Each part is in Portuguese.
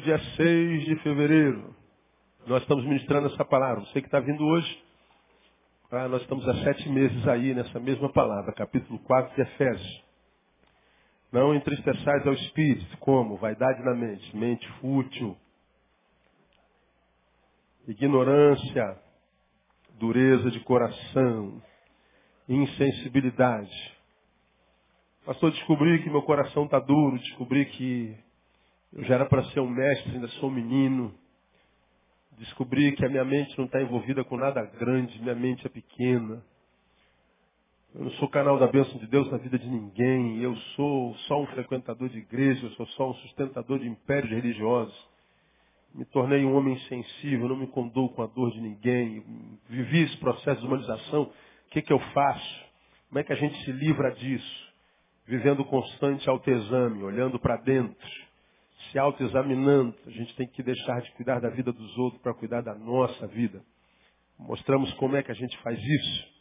dia 6 de fevereiro. Nós estamos ministrando essa palavra. Você que está vindo hoje, ah, nós estamos há sete meses aí nessa mesma palavra, capítulo 4 de Efésios. Não entristeçais ao espírito, como? Vaidade na mente, mente fútil, ignorância, dureza de coração, insensibilidade. Pastor, descobri que meu coração está duro, descobri que eu já era para ser um mestre, ainda sou um menino. Descobri que a minha mente não está envolvida com nada grande, minha mente é pequena. Eu não sou canal da bênção de Deus na vida de ninguém. Eu sou só um frequentador de igreja, eu sou só um sustentador de impérios religiosos. Me tornei um homem sensível, não me condou com a dor de ninguém. Vivi esse processo de humanização. O que, que eu faço? Como é que a gente se livra disso? Vivendo constante autoexame, olhando para dentro, se autoexaminando. A gente tem que deixar de cuidar da vida dos outros para cuidar da nossa vida. Mostramos como é que a gente faz isso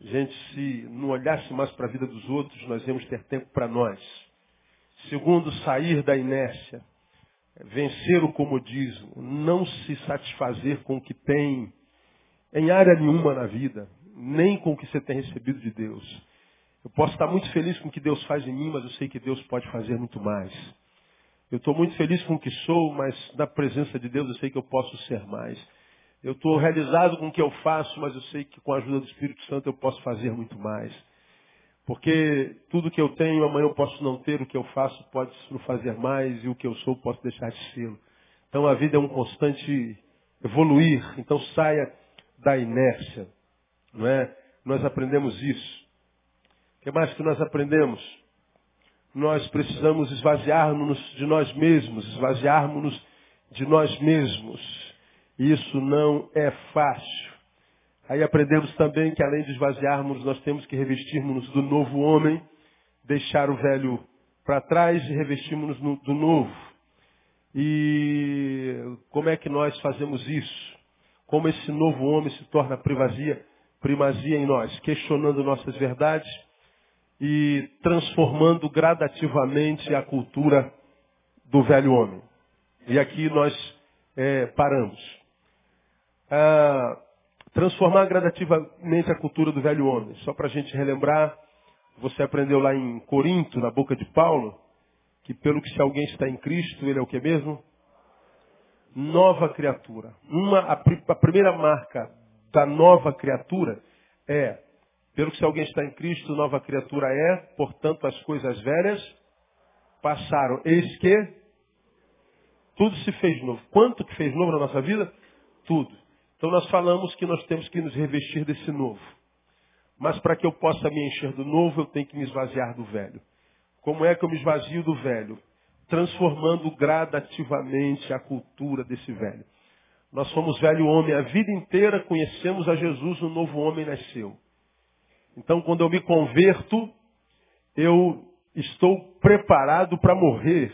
gente, se não olhasse mais para a vida dos outros, nós íamos ter tempo para nós. Segundo, sair da inércia. Vencer o comodismo. Não se satisfazer com o que tem em área nenhuma na vida. Nem com o que você tem recebido de Deus. Eu posso estar muito feliz com o que Deus faz em mim, mas eu sei que Deus pode fazer muito mais. Eu estou muito feliz com o que sou, mas na presença de Deus eu sei que eu posso ser mais. Eu estou realizado com o que eu faço, mas eu sei que com a ajuda do Espírito Santo eu posso fazer muito mais. Porque tudo que eu tenho, amanhã eu posso não ter, o que eu faço pode não fazer mais, e o que eu sou posso deixar de ser. Então a vida é um constante evoluir. Então saia da inércia. Não é? Nós aprendemos isso. O que mais que nós aprendemos? Nós precisamos esvaziarmos de nós mesmos, esvaziarmos de nós mesmos. Isso não é fácil. Aí aprendemos também que além de esvaziarmos, nós temos que revestirmos do novo homem, deixar o velho para trás e revestirmos do novo. E como é que nós fazemos isso? Como esse novo homem se torna primazia em nós? Questionando nossas verdades e transformando gradativamente a cultura do velho homem. E aqui nós é, paramos transformar gradativamente a cultura do velho homem. Só para a gente relembrar, você aprendeu lá em Corinto, na boca de Paulo, que pelo que se alguém está em Cristo, ele é o que mesmo? Nova criatura. Uma, a, a primeira marca da nova criatura é, pelo que se alguém está em Cristo, nova criatura é, portanto as coisas velhas passaram. Eis que tudo se fez novo. Quanto que fez novo na nossa vida? Tudo. Então nós falamos que nós temos que nos revestir desse novo. Mas para que eu possa me encher do novo, eu tenho que me esvaziar do velho. Como é que eu me esvazio do velho? Transformando gradativamente a cultura desse velho. Nós somos velho homem a vida inteira, conhecemos a Jesus, o novo homem nasceu. Então, quando eu me converto, eu estou preparado para morrer.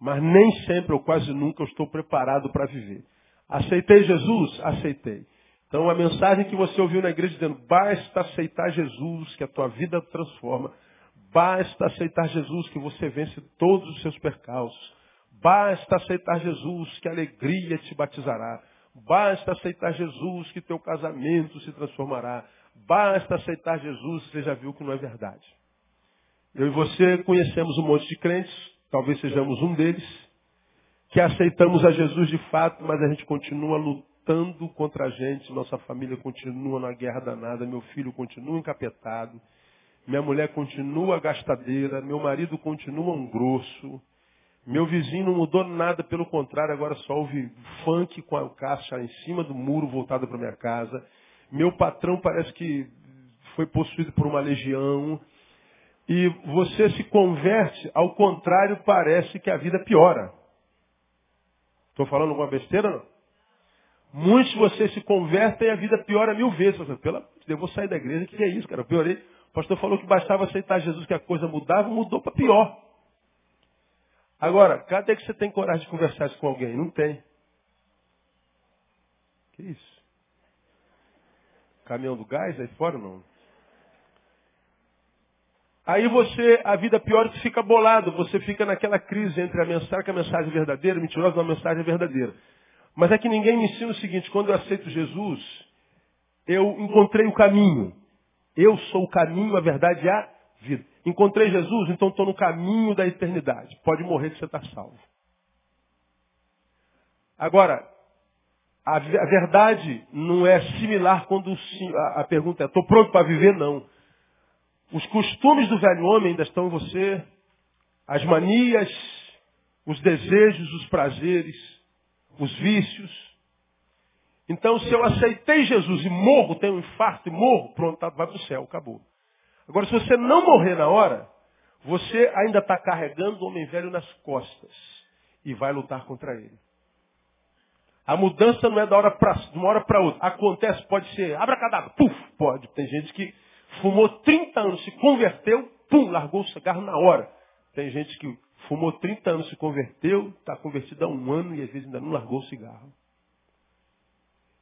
Mas nem sempre, ou quase nunca, eu estou preparado para viver. Aceitei Jesus? Aceitei. Então a mensagem que você ouviu na igreja dizendo, basta aceitar Jesus, que a tua vida transforma. Basta aceitar Jesus, que você vence todos os seus percalços. Basta aceitar Jesus, que a alegria te batizará. Basta aceitar Jesus, que teu casamento se transformará. Basta aceitar Jesus, você já viu que não é verdade. Eu e você conhecemos um monte de crentes, talvez sejamos um deles, que aceitamos a Jesus de fato, mas a gente continua lutando contra a gente, nossa família continua na guerra danada, meu filho continua encapetado, minha mulher continua gastadeira, meu marido continua um grosso, meu vizinho não mudou nada, pelo contrário, agora só ouve funk com a caixa em cima do muro voltado para minha casa. Meu patrão parece que foi possuído por uma legião. E você se converte, ao contrário, parece que a vida piora. Estou falando alguma besteira não? Muitos de vocês se convertem e a vida piora mil vezes. Pela, eu vou sair da igreja, o que é isso, cara? Eu piorei. O pastor falou que bastava aceitar Jesus, que a coisa mudava, mudou para pior. Agora, cadê que você tem coragem de conversar isso com alguém? Não tem. Que isso? Caminhão do gás aí fora não? Aí você, a vida pior que fica bolado, você fica naquela crise entre a mensagem, que a mensagem é verdadeira, mentirosa, uma mensagem é verdadeira. Mas é que ninguém me ensina o seguinte, quando eu aceito Jesus, eu encontrei o caminho. Eu sou o caminho, a verdade e a vida. Encontrei Jesus, então estou no caminho da eternidade. Pode morrer que você está salvo. Agora, a, a, verdade não é similar quando a, a pergunta é, estou pronto para viver? Não. Os costumes do velho homem ainda estão em você, as manias, os desejos, os prazeres, os vícios. Então, se eu aceitei Jesus e morro, tenho um infarto e morro, pronto, tá, vai para o céu, acabou. Agora, se você não morrer na hora, você ainda está carregando o homem velho nas costas e vai lutar contra ele. A mudança não é da hora pra, de uma hora para outra. Acontece, pode ser, abra cadabra, puf, pode. Tem gente que fumou 30 anos, se converteu, pum, largou o cigarro na hora. Tem gente que fumou 30 anos, se converteu, está convertido há um ano e às vezes ainda não largou o cigarro.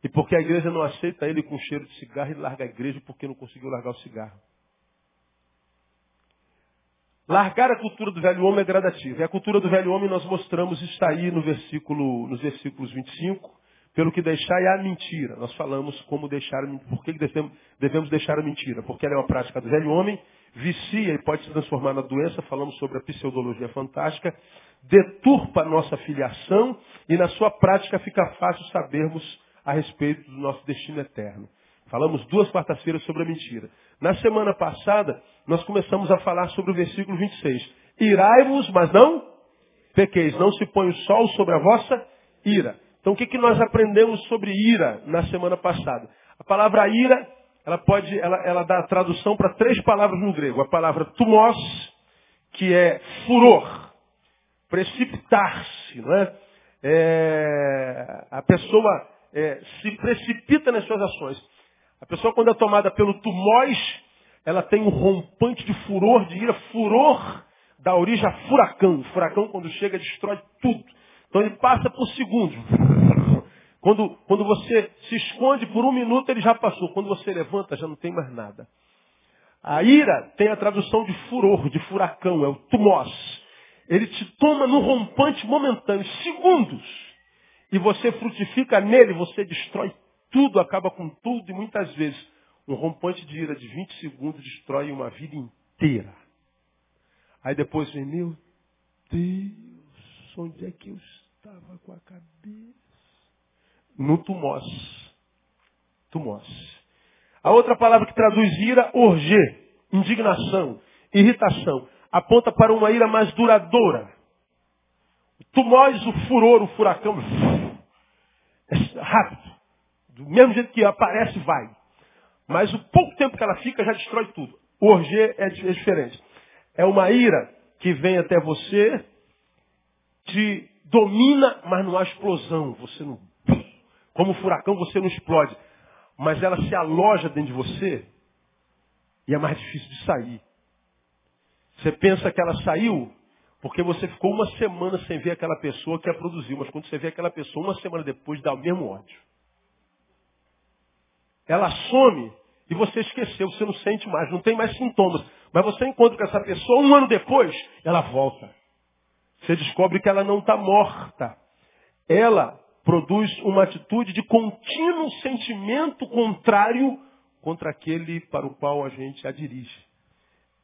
E porque a igreja não aceita ele com cheiro de cigarro, ele larga a igreja porque não conseguiu largar o cigarro. Largar a cultura do velho homem é gradativa. E a cultura do velho homem nós mostramos está aí no versículo, nos versículos 25, pelo que deixar é a mentira. Nós falamos como deixar, por que devemos deixar a mentira? Porque ela é uma prática do velho homem, vicia e pode se transformar na doença, falamos sobre a pseudologia fantástica, deturpa a nossa filiação e na sua prática fica fácil sabermos a respeito do nosso destino eterno. Falamos duas quartas-feiras sobre a mentira. Na semana passada, nós começamos a falar sobre o versículo 26. Irai-vos, mas não pequeis. Não se põe o sol sobre a vossa ira. Então, o que, que nós aprendemos sobre ira na semana passada? A palavra ira, ela pode, ela, ela dá tradução para três palavras no grego. A palavra tumos, que é furor, precipitar-se, não é? é a pessoa é, se precipita nas suas ações. A pessoa, quando é tomada pelo tumós, ela tem um rompante de furor, de ira, furor da origem a furacão. O furacão, quando chega, destrói tudo. Então ele passa por segundos. Quando, quando você se esconde por um minuto, ele já passou. Quando você levanta, já não tem mais nada. A ira tem a tradução de furor, de furacão, é o tumós. Ele te toma no rompante momentâneo, segundos. E você frutifica nele, você destrói tudo acaba com tudo e muitas vezes um rompante de ira de 20 segundos destrói uma vida inteira. Aí depois vem, meu Deus, onde é que eu estava com a cabeça? No tumós. Tumós. A outra palavra que traduz ira, orgê, indignação, irritação, aponta para uma ira mais duradoura. Tumós, o furor, o furacão, é rápido. Do mesmo jeito que aparece, vai. Mas o pouco tempo que ela fica já destrói tudo. O orgê é, é diferente. É uma ira que vem até você, te domina, mas não há explosão. Você não. Como furacão, você não explode. Mas ela se aloja dentro de você e é mais difícil de sair. Você pensa que ela saiu porque você ficou uma semana sem ver aquela pessoa que a produziu. Mas quando você vê aquela pessoa, uma semana depois, dá o mesmo ódio. Ela some e você esqueceu, você não sente mais, não tem mais sintomas. Mas você encontra com essa pessoa, um ano depois, ela volta. Você descobre que ela não está morta. Ela produz uma atitude de contínuo sentimento contrário contra aquele para o qual a gente a dirige.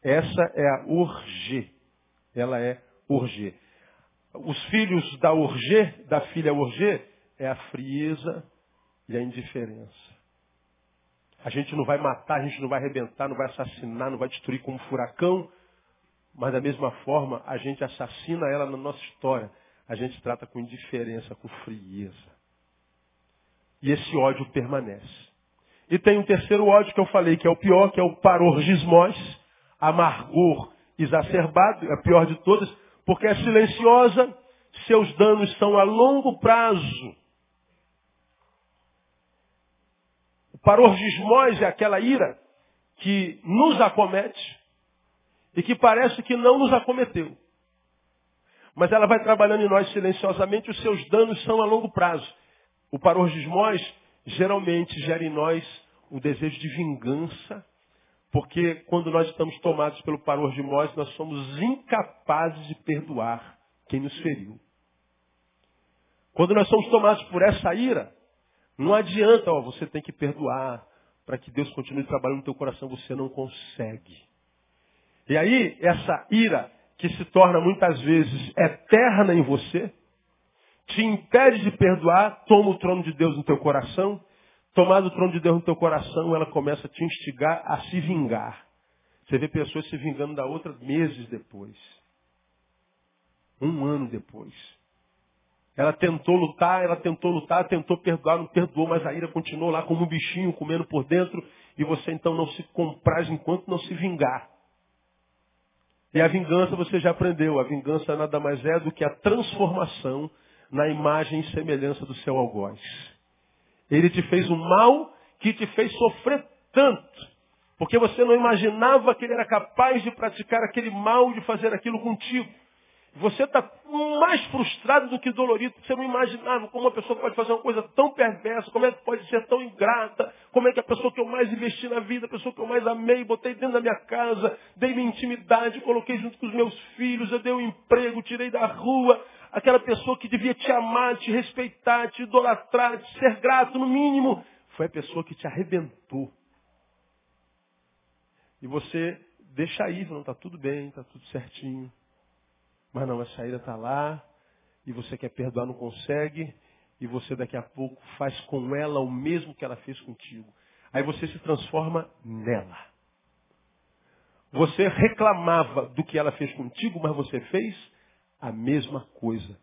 Essa é a orgê. Ela é orgê. Os filhos da orgê, da filha orgê, é a frieza e a indiferença. A gente não vai matar, a gente não vai arrebentar, não vai assassinar, não vai destruir como um furacão. Mas da mesma forma, a gente assassina ela na nossa história. A gente trata com indiferença, com frieza. E esse ódio permanece. E tem um terceiro ódio que eu falei, que é o pior, que é o parorgismós, amargor exacerbado, é a pior de todas, porque é silenciosa, seus danos são a longo prazo. Parorgismós é aquela ira que nos acomete e que parece que não nos acometeu. Mas ela vai trabalhando em nós silenciosamente, os seus danos são a longo prazo. O parorgismós geralmente gera em nós o desejo de vingança, Porque quando nós estamos tomados pelo paror de morte, nós somos incapazes de perdoar quem nos feriu. Quando nós somos tomados por essa ira, não adianta, ó, você tem que perdoar para que Deus continue trabalhando no teu coração, você não consegue. E aí, essa ira que se torna muitas vezes eterna em você, te impede de perdoar, toma o trono de Deus no teu coração Tomado o trono de Deus no teu coração, ela começa a te instigar a se vingar. Você vê pessoas se vingando da outra meses depois. Um ano depois. Ela tentou lutar, ela tentou lutar, tentou perdoar, não perdoou, mas a ira continuou lá como um bichinho comendo por dentro e você então não se compraz enquanto não se vingar. E a vingança você já aprendeu. A vingança nada mais é do que a transformação na imagem e semelhança do seu algoz. Ele te fez um mal que te fez sofrer tanto. Porque você não imaginava que ele era capaz de praticar aquele mal, de fazer aquilo contigo. Você está mais frustrado do que dolorido. Você não imaginava como uma pessoa pode fazer uma coisa tão perversa, como é que pode ser tão ingrata, como é que a pessoa que eu mais investi na vida, a pessoa que eu mais amei, botei dentro da minha casa, dei minha intimidade, coloquei junto com os meus filhos, eu dei um emprego, tirei da rua, aquela pessoa que devia te amar, te respeitar, te idolatrar, te ser grato no mínimo, foi a pessoa que te arrebentou. E você deixa aí, não está tudo bem, está tudo certinho. Mas não, a saída está lá, e você quer perdoar, não consegue, e você daqui a pouco faz com ela o mesmo que ela fez contigo. Aí você se transforma nela. Você reclamava do que ela fez contigo, mas você fez a mesma coisa.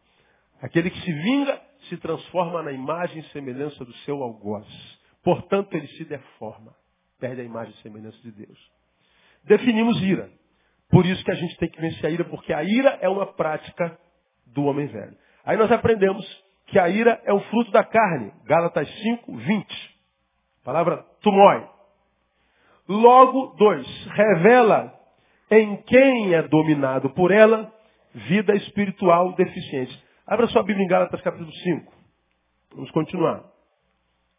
Aquele que se vinga se transforma na imagem e semelhança do seu algoz. Portanto, ele se deforma. Perde a imagem e semelhança de Deus. Definimos ira. Por isso que a gente tem que vencer a ira, porque a ira é uma prática do homem velho. Aí nós aprendemos que a ira é o fruto da carne. Gálatas 5, 20. Palavra tumói. Logo, dois, revela em quem é dominado por ela vida espiritual deficiente. Abra sua Bíblia em Gálatas capítulo 5. Vamos continuar.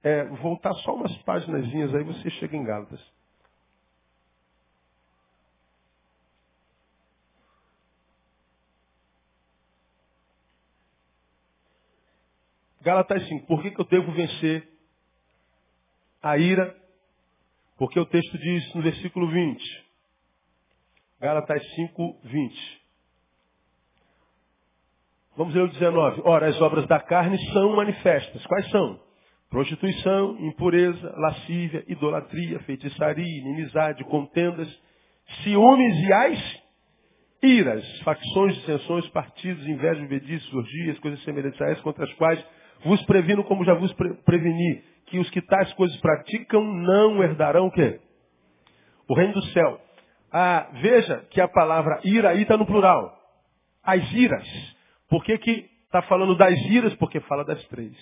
É, voltar só umas páginas aí você chega em Gálatas. Gálatas 5. Por que, que eu devo vencer a ira? Porque o texto diz no versículo 20. Gálatas 5, 20. Vamos ler o 19. Ora, as obras da carne são manifestas. Quais são? Prostituição, impureza, lascívia, idolatria, feitiçaria, inimizade, contendas, ciúmes e as iras, facções, dissensões, partidos, invejas, bedices, orgias, coisas semelhantes a essas, contra as quais vos previno como já vos pre preveni, que os que tais coisas praticam não herdarão o quê? O reino do céu. Ah, veja que a palavra ira aí está no plural. As iras. Por que está falando das iras? Porque fala das três.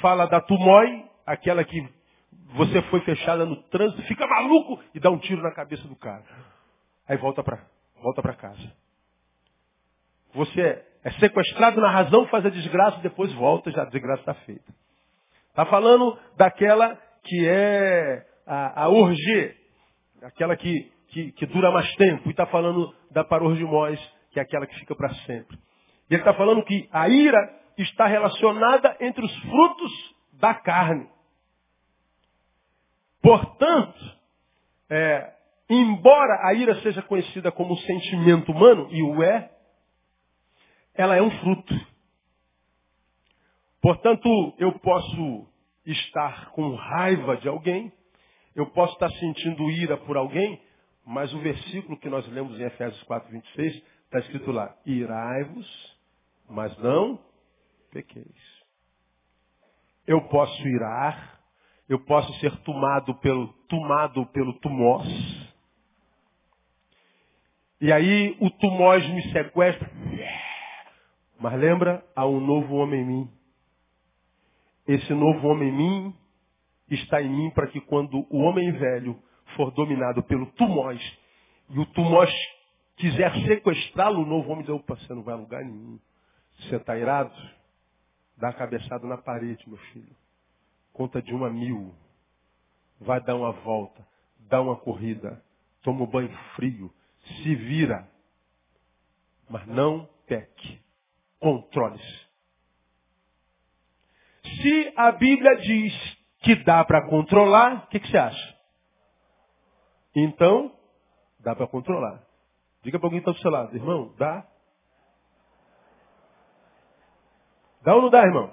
Fala da tumói, aquela que você foi fechada no trânsito, fica maluco e dá um tiro na cabeça do cara. Aí volta para volta casa. Você é sequestrado na razão, faz a desgraça, depois volta, já a desgraça está feita. Está falando daquela que é a, a orgia, aquela que, que, que, dura mais tempo. E está falando da parorgimós, que é aquela que fica para sempre. E ele está falando que a ira está relacionada entre os frutos da carne. Portanto, é, embora a ira seja conhecida como sentimento humano, e o é, ela é um fruto. Portanto, eu posso estar com raiva de alguém, eu posso estar sentindo ira por alguém, mas o versículo que nós lemos em Efésios 4, 26 Está escrito lá, irai-vos, mas não pequeis. Eu posso irar, eu posso ser tomado pelo, tomado pelo tumós. E aí o tumós me sequestra. Mas lembra, há um novo homem em mim. Esse novo homem em mim está em mim para que quando o homem velho for dominado pelo tumós, e o tumós quiser sequestrá-lo, o novo homem diz, opa, você não vai a lugar nenhum. Você está irado? Dá a cabeçada na parede, meu filho. Conta de uma mil. Vai dar uma volta. dá uma corrida, toma um banho frio, se vira, mas não peque. Controle-se. Se a Bíblia diz que dá para controlar, o que, que você acha? Então, dá para controlar. Diga para alguém que está do seu lado, irmão, dá? Dá ou não dá, irmão?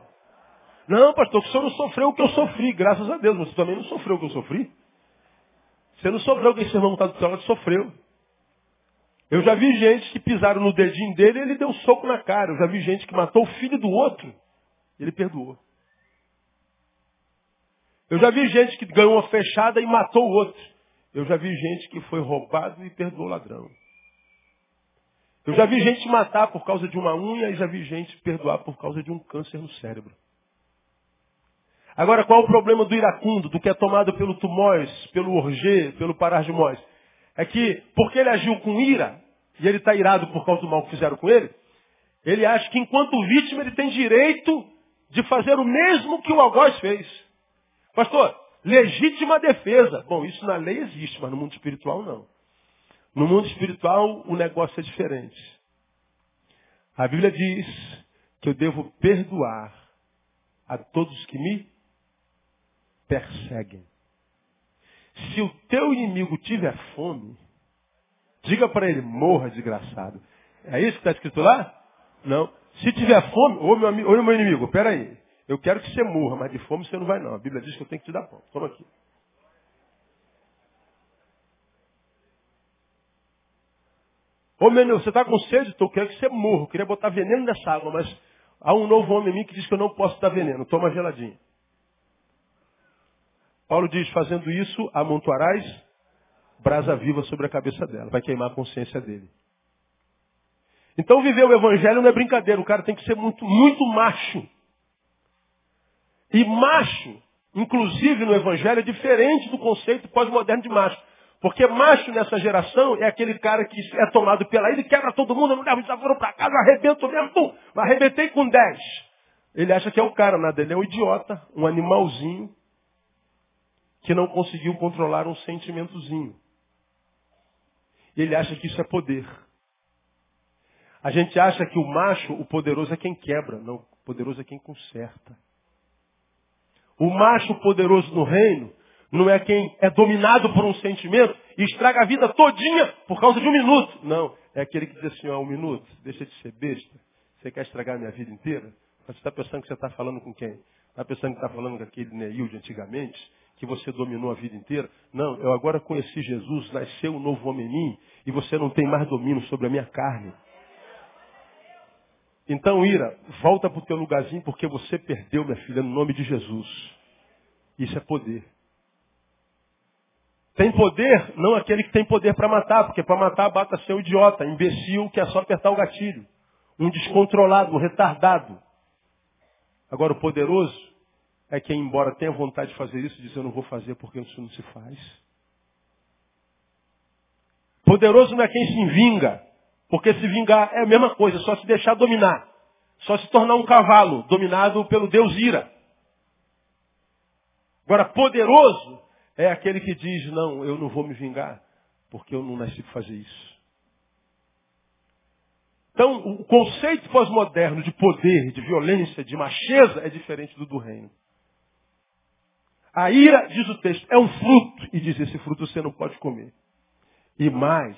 Não, pastor, o senhor não sofreu o que eu sofri, graças a Deus, você também não sofreu o que eu sofri. Você não sofreu o que esse irmão está do seu lado sofreu. Eu já vi gente que pisaram no dedinho dele e ele deu um soco na cara. Eu já vi gente que matou o filho do outro. Ele perdoou. Eu já vi gente que ganhou uma fechada e matou o outro. Eu já vi gente que foi roubado e perdoou o ladrão. Eu já vi gente matar por causa de uma unha e já vi gente perdoar por causa de um câncer no cérebro. Agora, qual é o problema do iracundo, do que é tomado pelo tumóis, pelo orgê, pelo parargimóis? É que, porque ele agiu com ira, e ele está irado por causa do mal que fizeram com ele, ele acha que enquanto vítima ele tem direito de fazer o mesmo que o algoz fez. Pastor, legítima defesa. Bom, isso na lei existe, mas no mundo espiritual não. No mundo espiritual o negócio é diferente. A Bíblia diz que eu devo perdoar a todos que me perseguem. Se o teu inimigo tiver fome, diga para ele, morra desgraçado. É isso que está escrito lá? Não. Se tiver fome, ô meu, amigo, ô meu inimigo, peraí. Eu quero que você morra, mas de fome você não vai não. A Bíblia diz que eu tenho que te dar pão. Toma aqui. Ô menino, você está com sede? Então eu quero que você morra. Eu queria botar veneno nessa água, mas há um novo homem em mim que diz que eu não posso dar veneno. Toma geladinho. Paulo diz, fazendo isso, amontoarás brasa viva sobre a cabeça dela. Vai queimar a consciência dele. Então viver o evangelho não é brincadeira. O cara tem que ser muito, muito macho. E macho, inclusive no evangelho, é diferente do conceito pós-moderno de macho. Porque macho nessa geração é aquele cara que é tomado pela ira e quebra todo mundo, não leva desaforo para casa, arrebento mesmo, pum, arrebentei com 10. Ele acha que é o cara, nada, ele é um idiota, um animalzinho, que não conseguiu controlar um sentimentozinho. Ele acha que isso é poder. A gente acha que o macho, o poderoso é quem quebra, não, o poderoso é quem conserta. O macho poderoso no reino não é quem é dominado por um sentimento e estraga a vida todinha por causa de um minuto. Não. É aquele que diz assim, ó, um minuto, deixa de ser besta. Você quer estragar a minha vida inteira? Mas você está pensando que você está falando com quem? Está pensando que está falando com aquele Neil de antigamente? Que você dominou a vida inteira? Não, eu agora conheci Jesus, nasceu um novo homem em mim e você não tem mais domínio sobre a minha carne. Então, Ira, volta para o teu lugarzinho porque você perdeu, minha filha, no nome de Jesus. Isso é poder. Tem poder, não aquele que tem poder para matar, porque para matar bata ser idiota, imbecil que é só apertar o gatilho. Um descontrolado, um retardado. Agora o poderoso é quem, embora tenha vontade de fazer isso, diz eu não vou fazer porque isso não se faz. Poderoso não é quem se vinga, porque se vingar é a mesma coisa, só se deixar dominar. Só se tornar um cavalo dominado pelo Deus ira. Agora, poderoso é aquele que diz, não, eu não vou me vingar, porque eu não nasci para fazer isso. Então, o conceito pós-moderno de poder, de violência, de macheza é diferente do do reino. A ira, diz o texto, é um fruto. E diz, esse fruto você não pode comer. E mais,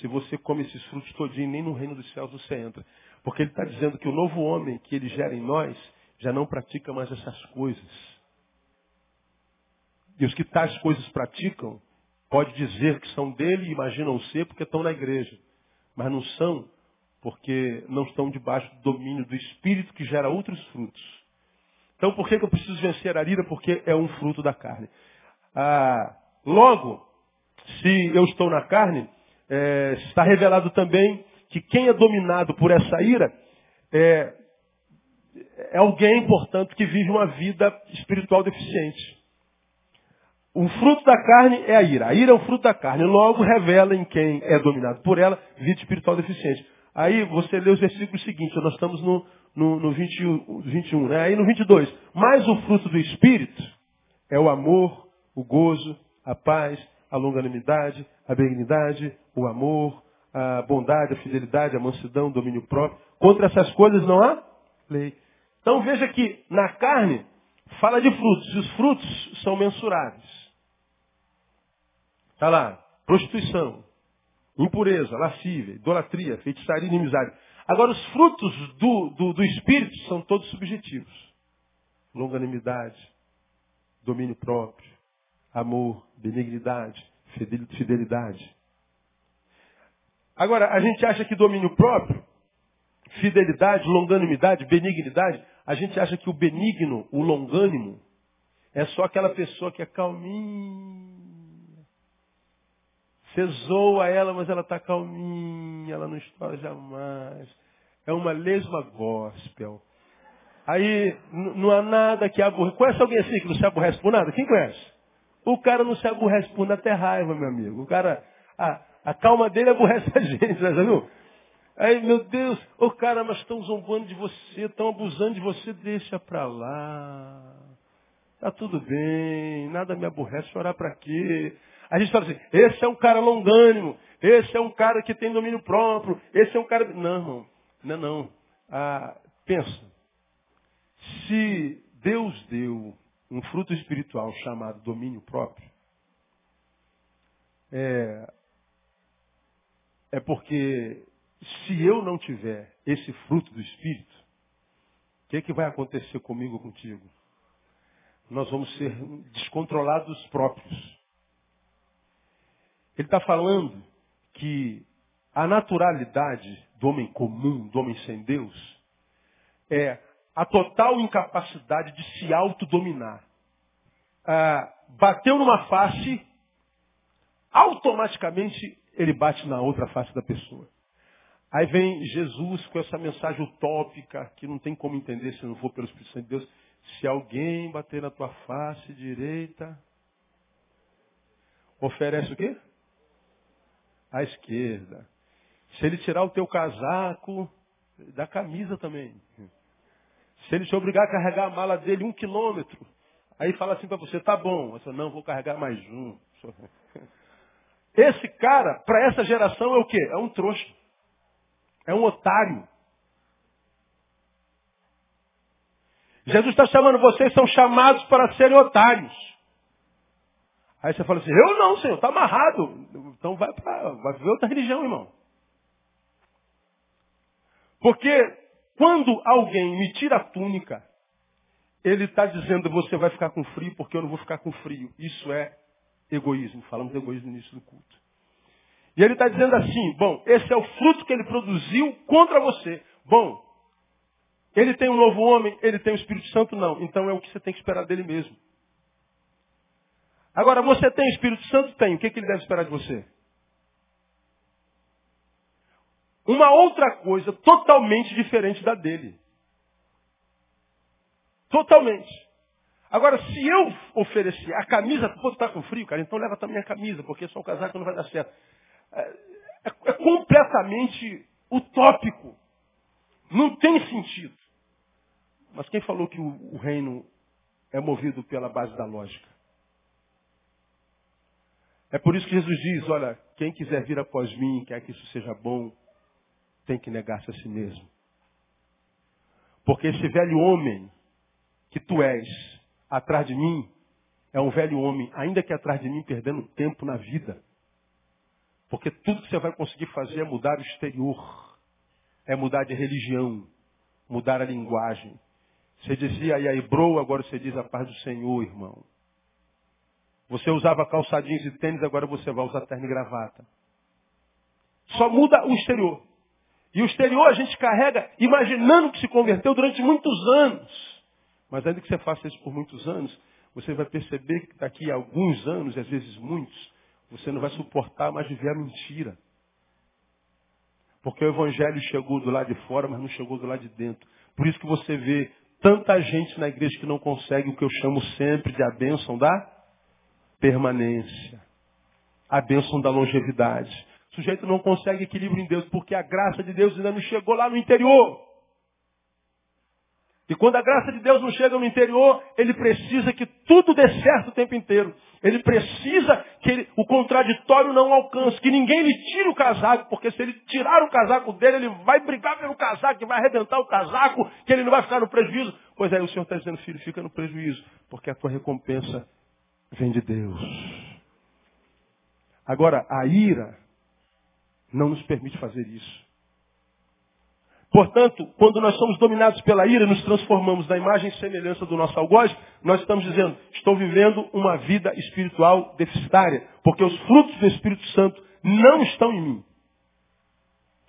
se você come esses frutos todinho, nem no reino dos céus você entra. Porque ele está dizendo que o novo homem que ele gera em nós já não pratica mais essas coisas. E os que tais coisas praticam, pode dizer que são dele e imaginam ser porque estão na igreja. Mas não são porque não estão debaixo do domínio do Espírito que gera outros frutos. Então por que, que eu preciso vencer a ira? Porque é um fruto da carne. Ah, logo, se eu estou na carne, é, está revelado também que quem é dominado por essa ira é, é alguém, portanto, que vive uma vida espiritual deficiente. O fruto da carne é a ira. A ira é o fruto da carne. Logo revela em quem é dominado por ela vida espiritual deficiente. Aí você lê os versículos seguintes. Nós estamos no, no, no 21, 21 né? Aí no 22. Mas o fruto do Espírito é o amor, o gozo, a paz, a longanimidade, a benignidade, o amor, a bondade, a fidelidade, a mansidão, o domínio próprio. Contra essas coisas não há lei. Então veja que na carne fala de frutos, e os frutos são mensuráveis. Está lá, prostituição, impureza, lascívia, idolatria, feitiçaria inimizade. Agora, os frutos do, do, do Espírito são todos subjetivos. Longanimidade, domínio próprio, amor, benignidade, fidelidade. Agora, a gente acha que domínio próprio, fidelidade, longanimidade, benignidade, a gente acha que o benigno, o longânimo, é só aquela pessoa que é calminha. Você zoa ela, mas ela está calminha, ela não estoura jamais. É uma lesma gospel. Aí não há nada que aborreça. Conhece alguém assim que não se aborrece por nada? Quem conhece? O cara não se aborrece por nada, até raiva, meu amigo. O cara, a, a calma dele aborrece a gente, já viu? Aí, meu Deus, o cara, mas estão zombando de você, estão abusando de você, deixa pra lá. Tá tudo bem, nada me aborrece, chorar para quê? A gente fala assim, esse é um cara longânimo, esse é um cara que tem domínio próprio, esse é um cara. Não, irmão, não, não. Ah, pensa. Se Deus deu um fruto espiritual chamado domínio próprio, é, é porque se eu não tiver esse fruto do Espírito, o que, é que vai acontecer comigo contigo? Nós vamos ser descontrolados próprios. Ele está falando que a naturalidade do homem comum, do homem sem Deus, é a total incapacidade de se autodominar. Ah, bateu numa face, automaticamente ele bate na outra face da pessoa. Aí vem Jesus com essa mensagem utópica, que não tem como entender se não for pelo Espírito Santo de Deus. Se alguém bater na tua face direita, oferece o quê? A esquerda. Se ele tirar o teu casaco, dá camisa também. Se ele te obrigar a carregar a mala dele um quilômetro, aí fala assim para você, tá bom. Você não, vou carregar mais um. Esse cara, para essa geração, é o quê? É um trouxa. É um otário. Jesus está chamando vocês, são chamados para serem otários. Aí você fala assim, eu não, Senhor, está amarrado. Então vai para vai viver outra religião, irmão. Porque quando alguém me tira a túnica, ele está dizendo, você vai ficar com frio porque eu não vou ficar com frio. Isso é egoísmo. Falamos de egoísmo no início do culto. E ele está dizendo assim, bom, esse é o fruto que ele produziu contra você. Bom, ele tem um novo homem, ele tem o Espírito Santo? Não. Então é o que você tem que esperar dele mesmo. Agora, você tem o Espírito Santo? Tem. O que, que ele deve esperar de você? Uma outra coisa totalmente diferente da dele. Totalmente. Agora, se eu oferecer a camisa, pô, tu tá com frio, cara, então leva também a camisa, porque só o casaco não vai dar certo. É, é, é completamente utópico. Não tem sentido. Mas quem falou que o, o reino é movido pela base da lógica? É por isso que Jesus diz, olha, quem quiser vir após mim, quer que isso seja bom, tem que negar-se a si mesmo. Porque esse velho homem que tu és atrás de mim é um velho homem, ainda que atrás de mim perdendo tempo na vida. Porque tudo que você vai conseguir fazer é mudar o exterior, é mudar de religião, mudar a linguagem. Você dizia aí bro, agora você diz a paz do Senhor, irmão. Você usava calçadinhos e tênis, agora você vai usar terno e gravata. Só muda o exterior. E o exterior a gente carrega imaginando que se converteu durante muitos anos. Mas ainda que você faça isso por muitos anos, você vai perceber que daqui a alguns anos, e às vezes muitos, você não vai suportar mais viver a mentira. Porque o evangelho chegou do lado de fora, mas não chegou do lado de dentro. Por isso que você vê tanta gente na igreja que não consegue o que eu chamo sempre de a bênção da permanência. A bênção da longevidade. O sujeito não consegue equilíbrio em Deus porque a graça de Deus ainda não chegou lá no interior. E quando a graça de Deus não chega no interior, ele precisa que tudo dê certo o tempo inteiro. Ele precisa que ele, o contraditório não alcance, que ninguém lhe tire o casaco, porque se ele tirar o casaco dele, ele vai brigar pelo casaco, que vai arrebentar o casaco, que ele não vai ficar no prejuízo. Pois é, o Senhor está dizendo, filho, fica no prejuízo, porque a tua recompensa vem de Deus. Agora, a ira não nos permite fazer isso. Portanto, quando nós somos dominados pela ira, nos transformamos na imagem e semelhança do nosso algoz, nós estamos dizendo, estou vivendo uma vida espiritual deficitária, porque os frutos do Espírito Santo não estão em mim.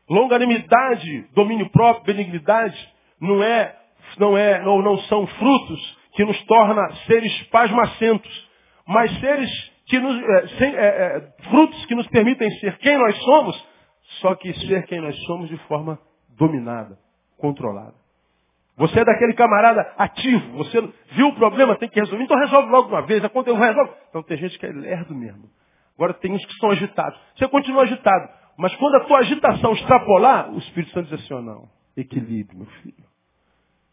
Longanimidade, domínio próprio, benignidade, não é, não é, não, não são frutos que nos torna seres pasmacentos, mas seres que nos, é, sem, é, é, frutos que nos permitem ser quem nós somos, só que ser quem nós somos de forma dominada, controlada. Você é daquele camarada ativo. Você viu o problema, tem que resolver. Então resolve logo uma vez. Aconteceu, resolve. Então tem gente que é lerdo mesmo. Agora tem uns que são agitados. Você continua agitado. Mas quando a tua agitação extrapolar, o Espírito Santo diz assim, oh, não. Equilíbrio, meu filho.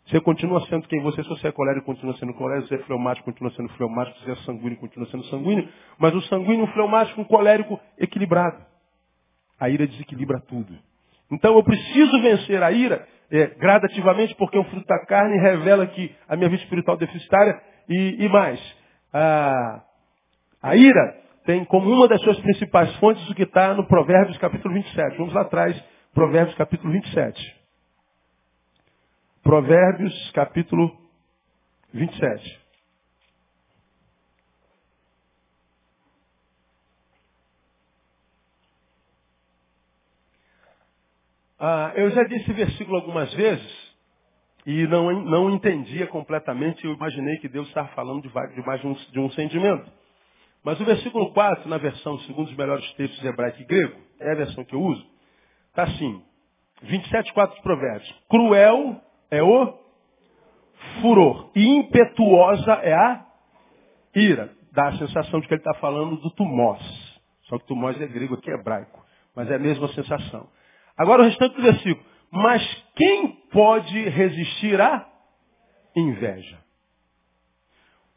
Você continua sendo quem você, é. se você é colérico, continua sendo colérico, se você é fleumático, continua sendo fleumático, se você é sanguíneo, continua sendo sanguíneo, mas o sanguíneo, o fleumático, um colérico equilibrado. A ira desequilibra tudo. Então eu preciso vencer a ira é, gradativamente, porque o fruto da carne revela que a minha vida espiritual é deficitária e, e mais. A, a ira tem como uma das suas principais fontes o que está no Provérbios capítulo 27. Vamos lá atrás, Provérbios capítulo 27. Provérbios capítulo 27. Ah, eu já disse esse versículo algumas vezes e não, não entendia completamente. Eu imaginei que Deus estava falando de, de mais um, de um sentimento. Mas o versículo 4, na versão segundo os melhores textos hebraico e grego, é a versão que eu uso, está assim. 27, 4 de Provérbios. Cruel é o furor. E impetuosa é a ira. Dá a sensação de que ele está falando do tumós. Só que tumós é grego aqui é hebraico. Mas é a mesma sensação. Agora o restante do versículo. Mas quem pode resistir à inveja?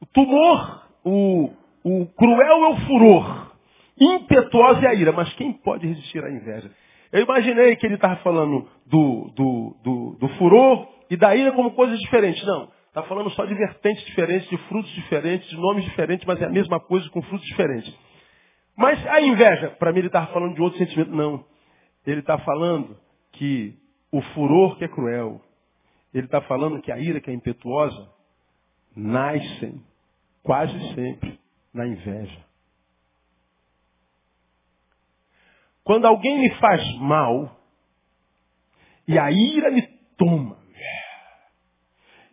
O tumor, o, o cruel é o furor. Impetuosa é a ira. Mas quem pode resistir à inveja? Eu imaginei que ele estava falando do, do, do, do furor e da ira como coisas diferentes. Não. Está falando só de vertentes diferentes, de frutos diferentes, de nomes diferentes, mas é a mesma coisa com frutos diferentes. Mas a inveja, para mim ele estava falando de outro sentimento. Não. Ele está falando que o furor que é cruel, ele está falando que a ira que é impetuosa, nascem quase sempre na inveja. Quando alguém me faz mal, e a ira me toma,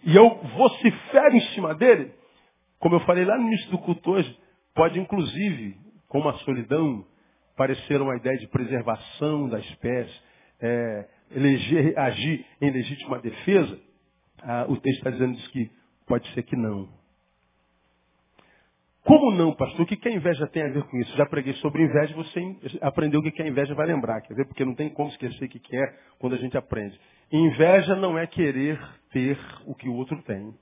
e eu vocifero em cima dele, como eu falei lá no início do culto hoje, pode inclusive, com uma solidão, parecer uma ideia de preservação da espécie, é, eleger, agir em legítima defesa, ah, o texto está dizendo que pode ser que não. Como não, pastor? O que, que a inveja tem a ver com isso? Já preguei sobre inveja, você aprendeu o que, que a inveja vai lembrar, quer ver? Porque não tem como esquecer o que, que é quando a gente aprende. Inveja não é querer ter o que o outro tem.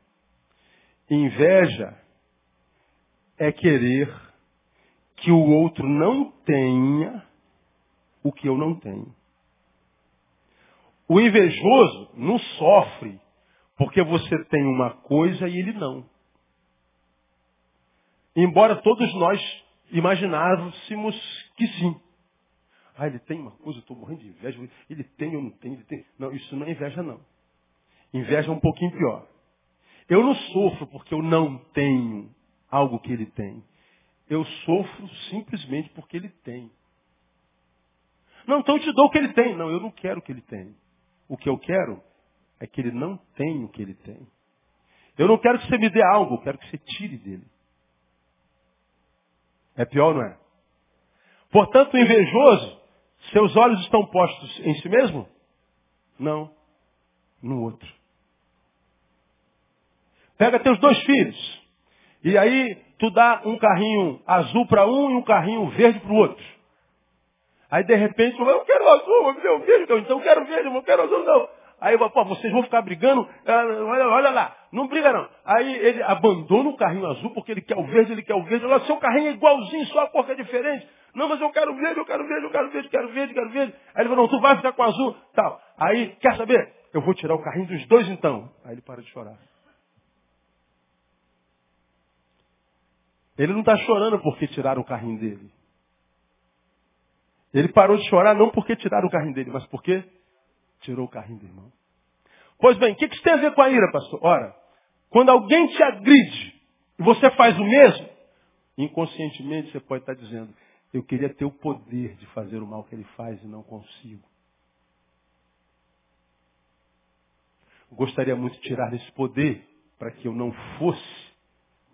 Inveja é querer que o outro não tenha o que eu não tenho. O invejoso não sofre porque você tem uma coisa e ele não. Embora todos nós imaginássemos que sim. Ah, ele tem uma coisa, eu estou morrendo de inveja. Ele tem, eu não ele tem. Não, isso não é inveja, não. Inveja é um pouquinho pior. Eu não sofro porque eu não tenho algo que ele tem. Eu sofro simplesmente porque ele tem. Não, então eu te dou o que ele tem. Não, eu não quero o que ele tem. O que eu quero é que ele não tem o que ele tem. Eu não quero que você me dê algo, eu quero que você tire dele. É pior, não é? Portanto, o invejoso, seus olhos estão postos em si mesmo? Não, no outro. Pega teus dois filhos. E aí tu dá um carrinho azul para um e um carrinho verde para o outro. Aí de repente, eu quero azul, eu quero verde, então eu quero verde, eu quero azul, não. Aí, pô, vocês vão ficar brigando, olha, olha lá, não briga não. Aí ele abandona o carrinho azul porque ele quer o verde, ele quer o verde. Olha, seu carrinho é igualzinho, só a cor é diferente. Não, mas eu quero verde, eu quero verde, eu quero verde, eu quero verde, eu quero verde. Aí ele falou, não, tu vai ficar com azul, tal. Aí, quer saber? Eu vou tirar o carrinho dos dois então. Aí ele para de chorar. Ele não está chorando porque tiraram o carrinho dele. Ele parou de chorar não porque tiraram o carrinho dele, mas porque tirou o carrinho do irmão. Pois bem, o que, que isso tem a ver com a ira, pastor? Ora, quando alguém te agride e você faz o mesmo, inconscientemente você pode estar dizendo, eu queria ter o poder de fazer o mal que ele faz e não consigo. Gostaria muito de tirar esse poder para que eu não fosse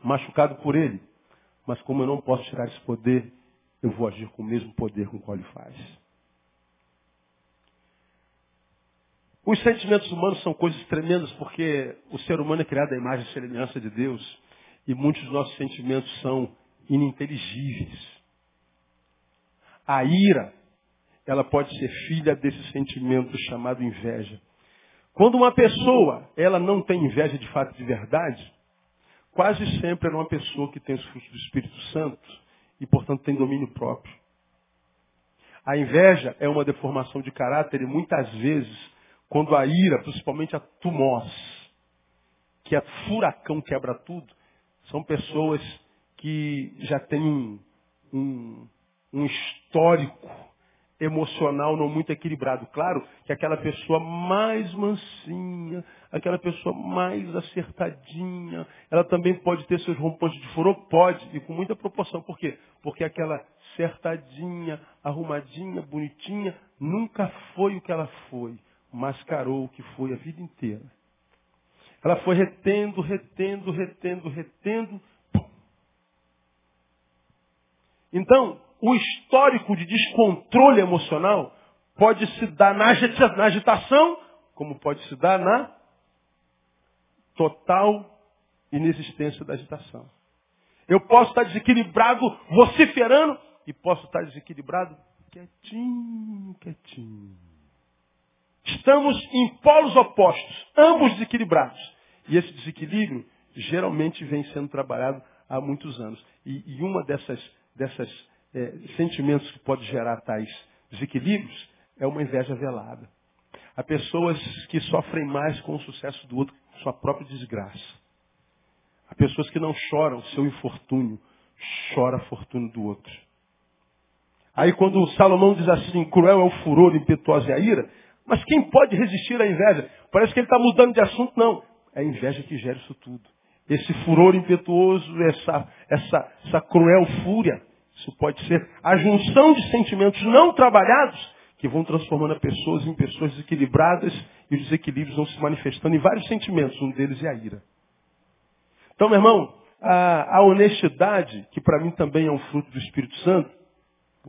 machucado por ele. Mas como eu não posso tirar esse poder, eu vou agir com o mesmo poder com o qual ele faz. Os sentimentos humanos são coisas tremendas porque o ser humano é criado à imagem e semelhança de Deus e muitos dos nossos sentimentos são ininteligíveis. A ira, ela pode ser filha desse sentimento chamado inveja. Quando uma pessoa, ela não tem inveja de fato de verdade, quase sempre é uma pessoa que tem os frutos do Espírito Santo e, portanto, tem domínio próprio. A inveja é uma deformação de caráter e muitas vezes, quando a ira, principalmente a tumós, que é furacão quebra tudo, são pessoas que já têm um, um, um histórico emocional não muito equilibrado. Claro que aquela pessoa mais mansinha, aquela pessoa mais acertadinha, ela também pode ter seus rompantes de furor? Pode, e com muita proporção. Por quê? Porque aquela acertadinha, arrumadinha, bonitinha, nunca foi o que ela foi. Mascarou o que foi a vida inteira. Ela foi retendo, retendo, retendo, retendo. Então, o histórico de descontrole emocional pode se dar na agitação, como pode se dar na total inexistência da agitação. Eu posso estar desequilibrado, vociferando, e posso estar desequilibrado quietinho, quietinho. Estamos em polos opostos, ambos desequilibrados. E esse desequilíbrio geralmente vem sendo trabalhado há muitos anos. E, e uma dessas, dessas é, sentimentos que pode gerar tais desequilíbrios é uma inveja velada. Há pessoas que sofrem mais com o sucesso do outro sua própria desgraça. Há pessoas que não choram seu infortúnio, chora a fortuna do outro. Aí quando Salomão diz assim, cruel é o furor, impetuosa é a ira, mas quem pode resistir à inveja? Parece que ele está mudando de assunto, não. É a inveja que gera isso tudo. Esse furor impetuoso, essa, essa, essa cruel fúria. Isso pode ser a junção de sentimentos não trabalhados que vão transformando as pessoas em pessoas desequilibradas e os desequilíbrios vão se manifestando em vários sentimentos. Um deles é a ira. Então, meu irmão, a, a honestidade, que para mim também é um fruto do Espírito Santo,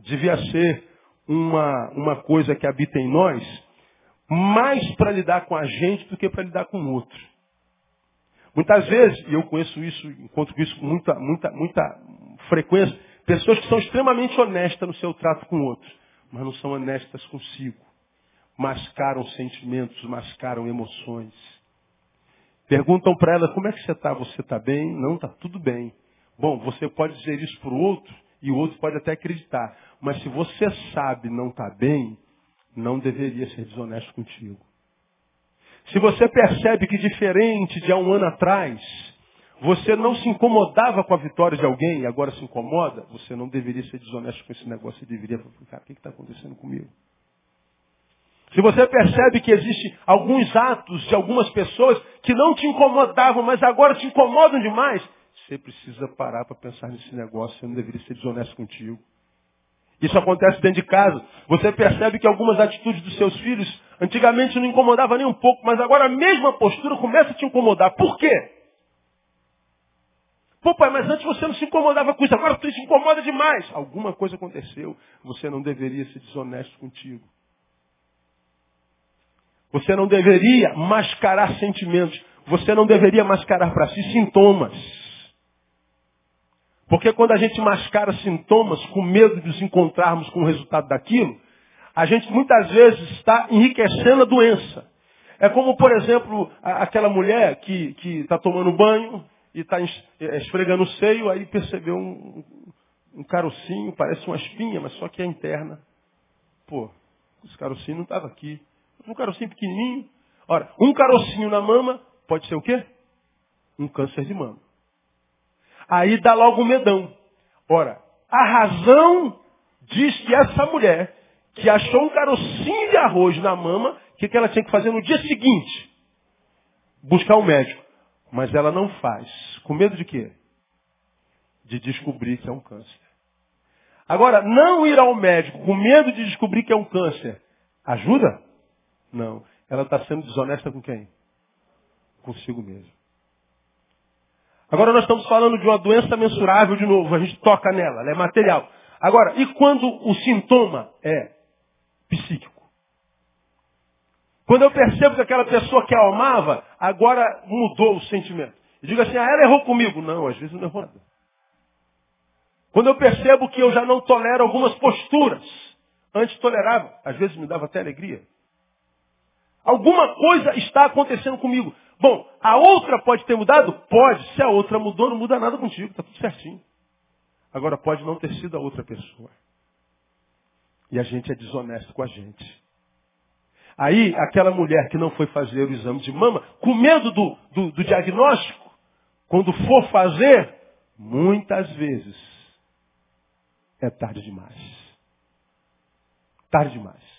devia ser uma, uma coisa que habita em nós, mais para lidar com a gente do que para lidar com o outro. Muitas vezes, e eu conheço isso, encontro isso com muita, muita, muita frequência, Pessoas que são extremamente honestas no seu trato com outros, mas não são honestas consigo. Mascaram sentimentos, mascaram emoções. Perguntam para ela, como é que você está? Você está bem? Não, está tudo bem. Bom, você pode dizer isso para o outro e o outro pode até acreditar. Mas se você sabe não está bem, não deveria ser desonesto contigo. Se você percebe que diferente de há um ano atrás, você não se incomodava com a vitória de alguém e agora se incomoda? Você não deveria ser desonesto com esse negócio. Você deveria cara, o que está acontecendo comigo? Se você percebe que existe alguns atos de algumas pessoas que não te incomodavam, mas agora te incomodam demais, você precisa parar para pensar nesse negócio. Você não deveria ser desonesto contigo. Isso acontece dentro de casa. Você percebe que algumas atitudes dos seus filhos antigamente não incomodavam nem um pouco, mas agora a mesma postura começa a te incomodar. Por quê? Pô, pai, mas antes você não se incomodava com isso, agora você se incomoda demais. Alguma coisa aconteceu. Você não deveria ser desonesto contigo. Você não deveria mascarar sentimentos. Você não deveria mascarar para si sintomas. Porque quando a gente mascara sintomas com medo de nos encontrarmos com o resultado daquilo, a gente muitas vezes está enriquecendo a doença. É como, por exemplo, aquela mulher que está tomando banho e está é, esfregando o seio, aí percebeu um, um carocinho, parece uma espinha, mas só que é interna. Pô, esse carocinho não estava aqui. Um carocinho pequenininho. Ora, um carocinho na mama pode ser o quê? Um câncer de mama. Aí dá logo um medão. Ora, a razão diz que essa mulher que achou um carocinho de arroz na mama, o que, que ela tinha que fazer no dia seguinte? Buscar um médico. Mas ela não faz. Com medo de quê? De descobrir que é um câncer. Agora, não ir ao médico com medo de descobrir que é um câncer, ajuda? Não. Ela está sendo desonesta com quem? Consigo mesmo. Agora nós estamos falando de uma doença mensurável de novo, a gente toca nela, ela é material. Agora, e quando o sintoma é psíquico? Quando eu percebo que aquela pessoa que a amava, agora mudou o sentimento. E digo assim, ah, ela errou comigo. Não, às vezes não errou nada. Quando eu percebo que eu já não tolero algumas posturas, antes tolerava, às vezes me dava até alegria. Alguma coisa está acontecendo comigo. Bom, a outra pode ter mudado? Pode. Se a outra mudou, não muda nada contigo, está tudo certinho. Agora pode não ter sido a outra pessoa. E a gente é desonesto com a gente. Aí, aquela mulher que não foi fazer o exame de mama, com medo do, do, do diagnóstico, quando for fazer, muitas vezes é tarde demais. Tarde demais.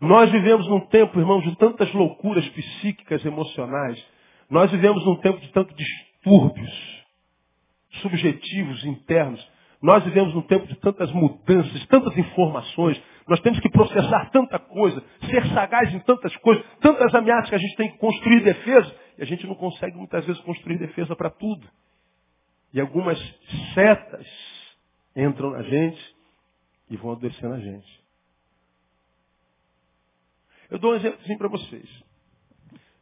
Nós vivemos num tempo, irmãos, de tantas loucuras psíquicas, emocionais. Nós vivemos num tempo de tantos distúrbios subjetivos, internos. Nós vivemos num tempo de tantas mudanças, tantas informações. Nós temos que processar tanta coisa, ser sagaz em tantas coisas, tantas ameaças que a gente tem que construir defesa, e a gente não consegue muitas vezes construir defesa para tudo. E algumas setas entram na gente e vão adoecendo a gente. Eu dou um exemplo assim para vocês.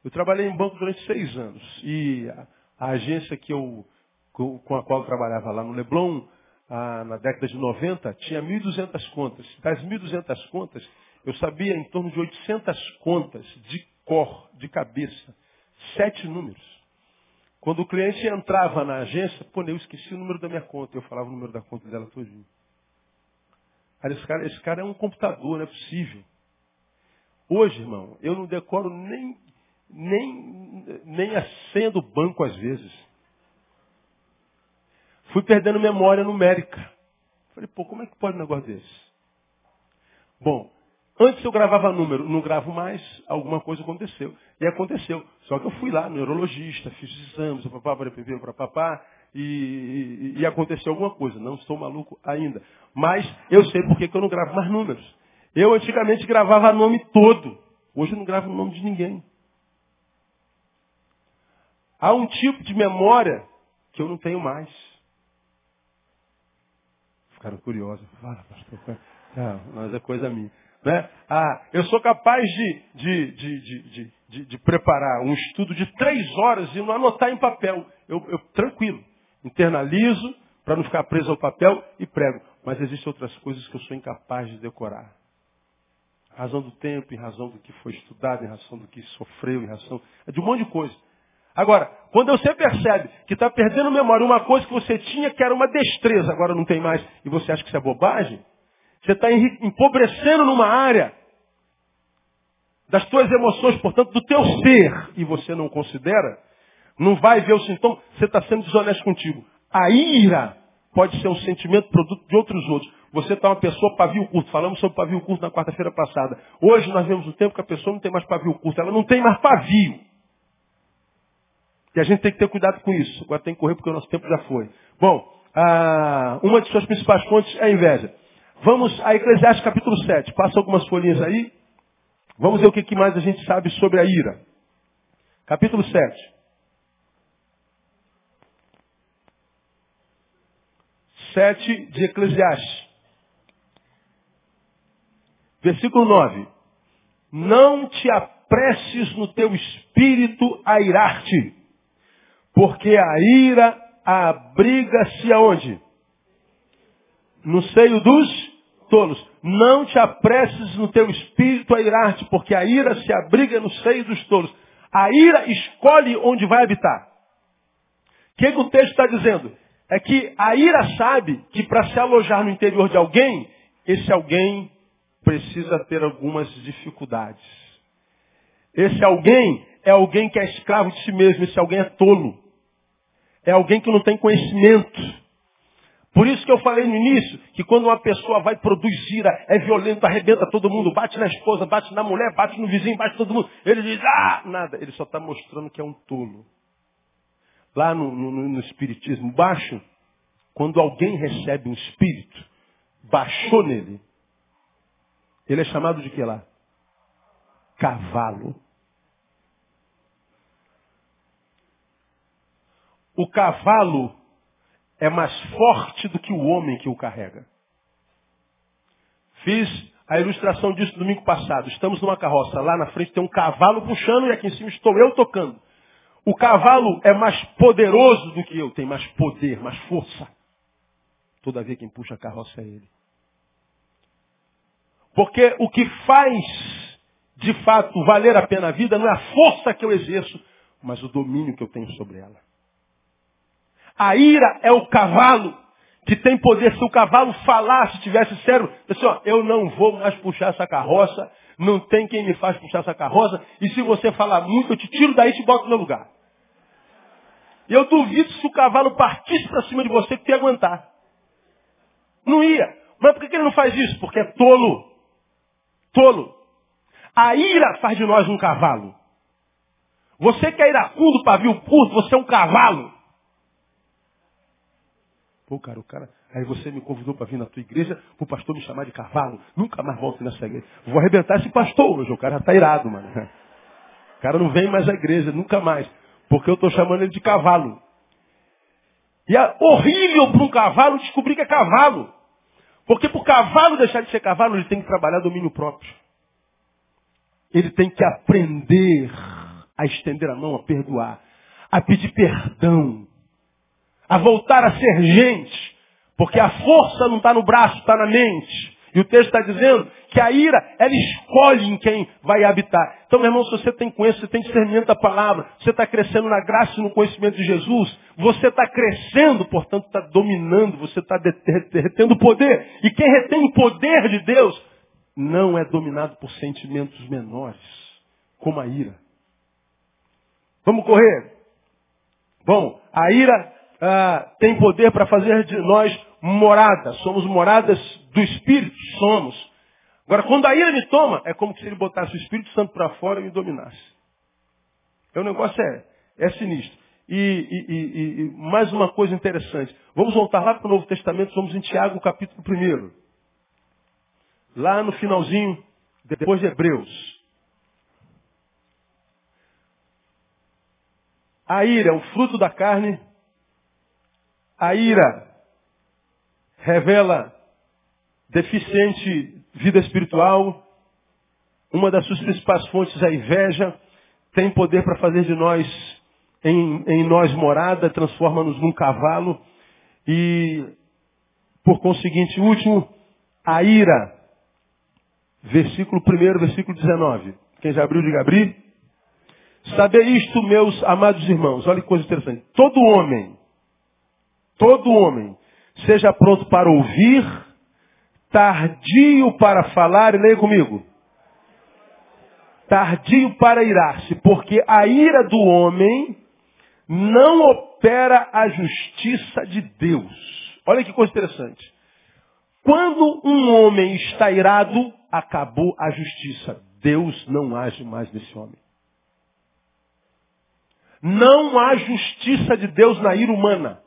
Eu trabalhei em banco durante seis anos e a, a agência que eu, com, com, a qual eu trabalhava lá no Leblon, a, na década de 90, tinha 1.200 contas. Das 1.200 contas, eu sabia em torno de 800 contas de cor, de cabeça, sete números. Quando o cliente entrava na agência, pô, eu esqueci o número da minha conta. Eu falava o número da conta dela todinho. Aí esse cara, esse cara é um computador, não é possível. Hoje, irmão, eu não decoro nem, nem, nem a senha do banco às vezes. Fui perdendo memória numérica. Falei, pô, como é que pode um negócio desse? Bom, Antes eu gravava número, não gravo mais, alguma coisa aconteceu. E aconteceu. Só que eu fui lá, neurologista, fiz exames, papá, para papá, e, e, e, aconteceu alguma coisa. Não estou maluco ainda. Mas eu sei por que eu não gravo mais números. Eu antigamente gravava nome todo. Hoje eu não gravo o nome de ninguém. Há um tipo de memória que eu não tenho mais. Ficaram curiosos. Fala, pastor. Não, mas é coisa minha. Né? Ah, eu sou capaz de, de, de, de, de, preparar um estudo de três horas e não anotar em papel. Eu, eu tranquilo. Internalizo para não ficar preso ao papel e prego. Mas existem outras coisas que eu sou incapaz de decorar. Razão do tempo, em razão do que foi estudado, em razão do que sofreu, em razão de um monte de coisa. Agora, quando você percebe que está perdendo memória uma coisa que você tinha que era uma destreza, agora não tem mais, e você acha que isso é bobagem, você está empobrecendo numa área das tuas emoções, portanto, do teu ser, e você não considera, não vai ver o sintoma, você está sendo desonesto contigo. A ira pode ser um sentimento produto de outros outros. Você está uma pessoa pavio curto. Falamos sobre pavio curto na quarta-feira passada. Hoje nós vemos o tempo que a pessoa não tem mais pavio curto. Ela não tem mais pavio. E a gente tem que ter cuidado com isso. Agora tem que correr porque o nosso tempo já foi. Bom, ah, uma de suas principais fontes é a inveja. Vamos a Eclesiastes capítulo 7. Passa algumas folhinhas aí. Vamos ver o que mais a gente sabe sobre a ira. Capítulo 7. Sete de Eclesiastes. Versículo 9. Não te apresses no teu espírito a irar-te, porque a ira abriga-se aonde? No seio dos tolos, não te apresses no teu espírito a irar-te, porque a ira se abriga no seio dos tolos. A ira escolhe onde vai habitar. O que, que o texto está dizendo? É que a ira sabe que para se alojar no interior de alguém, esse alguém precisa ter algumas dificuldades. Esse alguém é alguém que é escravo de si mesmo, esse alguém é tolo. É alguém que não tem conhecimento. Por isso que eu falei no início que quando uma pessoa vai produzir é violento, arrebenta todo mundo, bate na esposa, bate na mulher, bate no vizinho, bate todo mundo. Ele diz, ah, nada. Ele só está mostrando que é um tolo. Lá no, no, no Espiritismo baixo, quando alguém recebe um espírito, baixou nele, ele é chamado de que lá? Cavalo. O cavalo é mais forte do que o homem que o carrega. Fiz a ilustração disso domingo passado. Estamos numa carroça. Lá na frente tem um cavalo puxando e aqui em cima estou eu tocando. O cavalo é mais poderoso do que eu, tem mais poder, mais força. Todavia quem puxa a carroça é ele. Porque o que faz de fato valer a pena a vida não é a força que eu exerço, mas o domínio que eu tenho sobre ela. A ira é o cavalo que tem poder. Se o cavalo falasse, tivesse cérebro, assim, ó, eu não vou mais puxar essa carroça, não tem quem me faz puxar essa carroça, e se você falar muito, eu te tiro daí e te boto no lugar. E eu duvido se o cavalo partisse para cima de você que ia aguentar. Não ia. Mas por que ele não faz isso? Porque é tolo. Tolo. A ira faz de nós um cavalo. Você que é iracundo, pavio curto, você é um cavalo. Pô, cara, o cara. Aí você me convidou para vir na tua igreja, o pastor me chamar de cavalo. Nunca mais volto nessa igreja. Vou arrebentar esse pastor hoje. O cara tá irado, mano. O cara não vem mais à igreja, nunca mais. Porque eu estou chamando ele de cavalo. E é horrível para um cavalo descobrir que é cavalo. Porque para o cavalo deixar de ser cavalo, ele tem que trabalhar domínio próprio. Ele tem que aprender a estender a mão, a perdoar, a pedir perdão, a voltar a ser gente. Porque a força não está no braço, está na mente. E o texto está dizendo que a ira, ela escolhe em quem vai habitar. Então, meu irmão, se você tem conhecimento, você tem discernimento da palavra, você está crescendo na graça e no conhecimento de Jesus, você está crescendo, portanto, está dominando, você está retendo poder. E quem retém o poder de Deus não é dominado por sentimentos menores, como a ira. Vamos correr? Bom, a ira ah, tem poder para fazer de nós morada. Somos moradas do Espírito, somos. Agora, quando a ira me toma, é como se ele botasse o Espírito Santo para fora e me dominasse. É, o negócio é, é sinistro. E, e, e, e, mais uma coisa interessante. Vamos voltar lá para o Novo Testamento, vamos em Tiago, capítulo 1. Lá no finalzinho, depois de Hebreus. A ira é o fruto da carne, a ira revela deficiente vida espiritual. Uma das suas principais fontes é a inveja. Tem poder para fazer de nós, em, em nós morada, transforma-nos num cavalo. E, por conseguinte, último, a ira. Versículo 1, versículo 19. Quem já abriu, diga abrir. Saber isto, meus amados irmãos. Olha que coisa interessante. Todo homem todo homem seja pronto para ouvir, tardio para falar, e leia comigo. Tardio para irar-se, porque a ira do homem não opera a justiça de Deus. Olha que coisa interessante. Quando um homem está irado, acabou a justiça. Deus não age mais nesse homem. Não há justiça de Deus na ira humana.